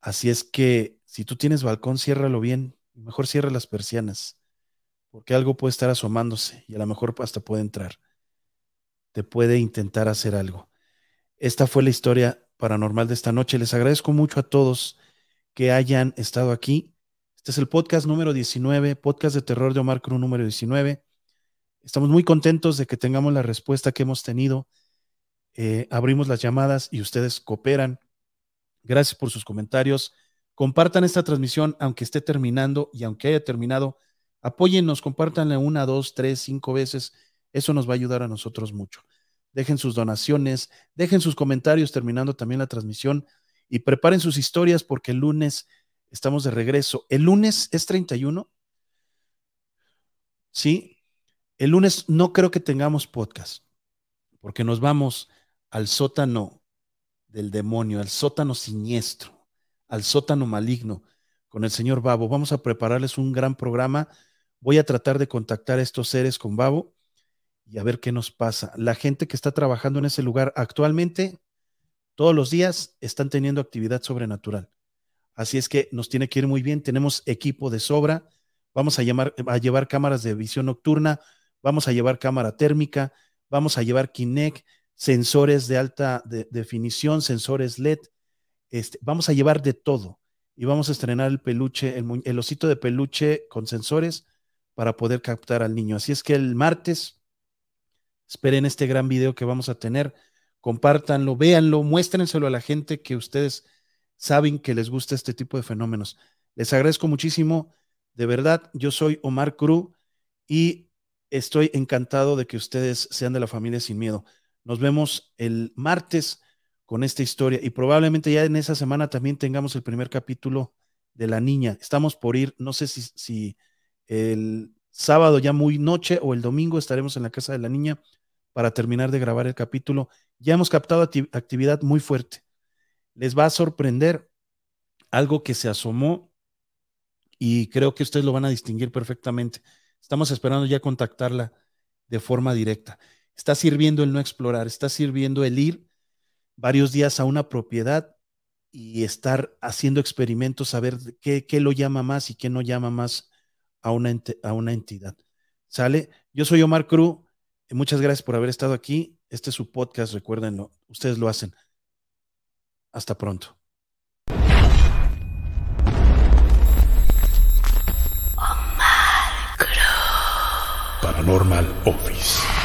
Así es que si tú tienes balcón, ciérralo bien, mejor cierra las persianas, porque algo puede estar asomándose y a lo mejor hasta puede entrar. Te puede intentar hacer algo. Esta fue la historia paranormal de esta noche. Les agradezco mucho a todos que hayan estado aquí. Este es el podcast número 19, podcast de terror de Omar Cruz número 19. Estamos muy contentos de que tengamos la respuesta que hemos tenido. Eh, abrimos las llamadas y ustedes cooperan. Gracias por sus comentarios. Compartan esta transmisión, aunque esté terminando y aunque haya terminado. Apóyennos, compártanla una, dos, tres, cinco veces. Eso nos va a ayudar a nosotros mucho. Dejen sus donaciones, dejen sus comentarios terminando también la transmisión y preparen sus historias porque el lunes estamos de regreso. El lunes es 31. Sí, el lunes no creo que tengamos podcast, porque nos vamos al sótano del demonio, al sótano siniestro, al sótano maligno con el señor Babo. Vamos a prepararles un gran programa. Voy a tratar de contactar a estos seres con Babo y a ver qué nos pasa. La gente que está trabajando en ese lugar actualmente, todos los días están teniendo actividad sobrenatural. Así es que nos tiene que ir muy bien. Tenemos equipo de sobra. Vamos a, llamar, a llevar cámaras de visión nocturna vamos a llevar cámara térmica, vamos a llevar Kinect, sensores de alta definición, sensores LED, este, vamos a llevar de todo y vamos a estrenar el peluche, el, osito de peluche con sensores para poder captar al niño. Así es que el martes, esperen este gran video que vamos a tener, compártanlo, véanlo, muéstrenselo a la gente que ustedes saben que les gusta este tipo de fenómenos. Les agradezco muchísimo, de verdad, yo soy Omar Cruz y Estoy encantado de que ustedes sean de la familia sin miedo. Nos vemos el martes con esta historia y probablemente ya en esa semana también tengamos el primer capítulo de la niña. Estamos por ir, no sé si, el sábado ya muy noche o el domingo estaremos en la casa de la niña para terminar de grabar el capítulo. Ya hemos captado actividad muy fuerte. Les va a sorprender algo que se asomó y creo que ustedes lo van a distinguir perfectamente. Estamos esperando ya contactarla de forma directa. Está sirviendo el no explorar, está sirviendo el ir varios días a una propiedad y estar haciendo experimentos, a ver qué, lo llama más y qué no llama más a una, a una entidad. ¿Sale? Yo soy Omar Cruz. Muchas gracias por haber estado aquí. Este es su podcast, recuérdenlo. Ustedes lo hacen. Hasta pronto. Paranormal Office.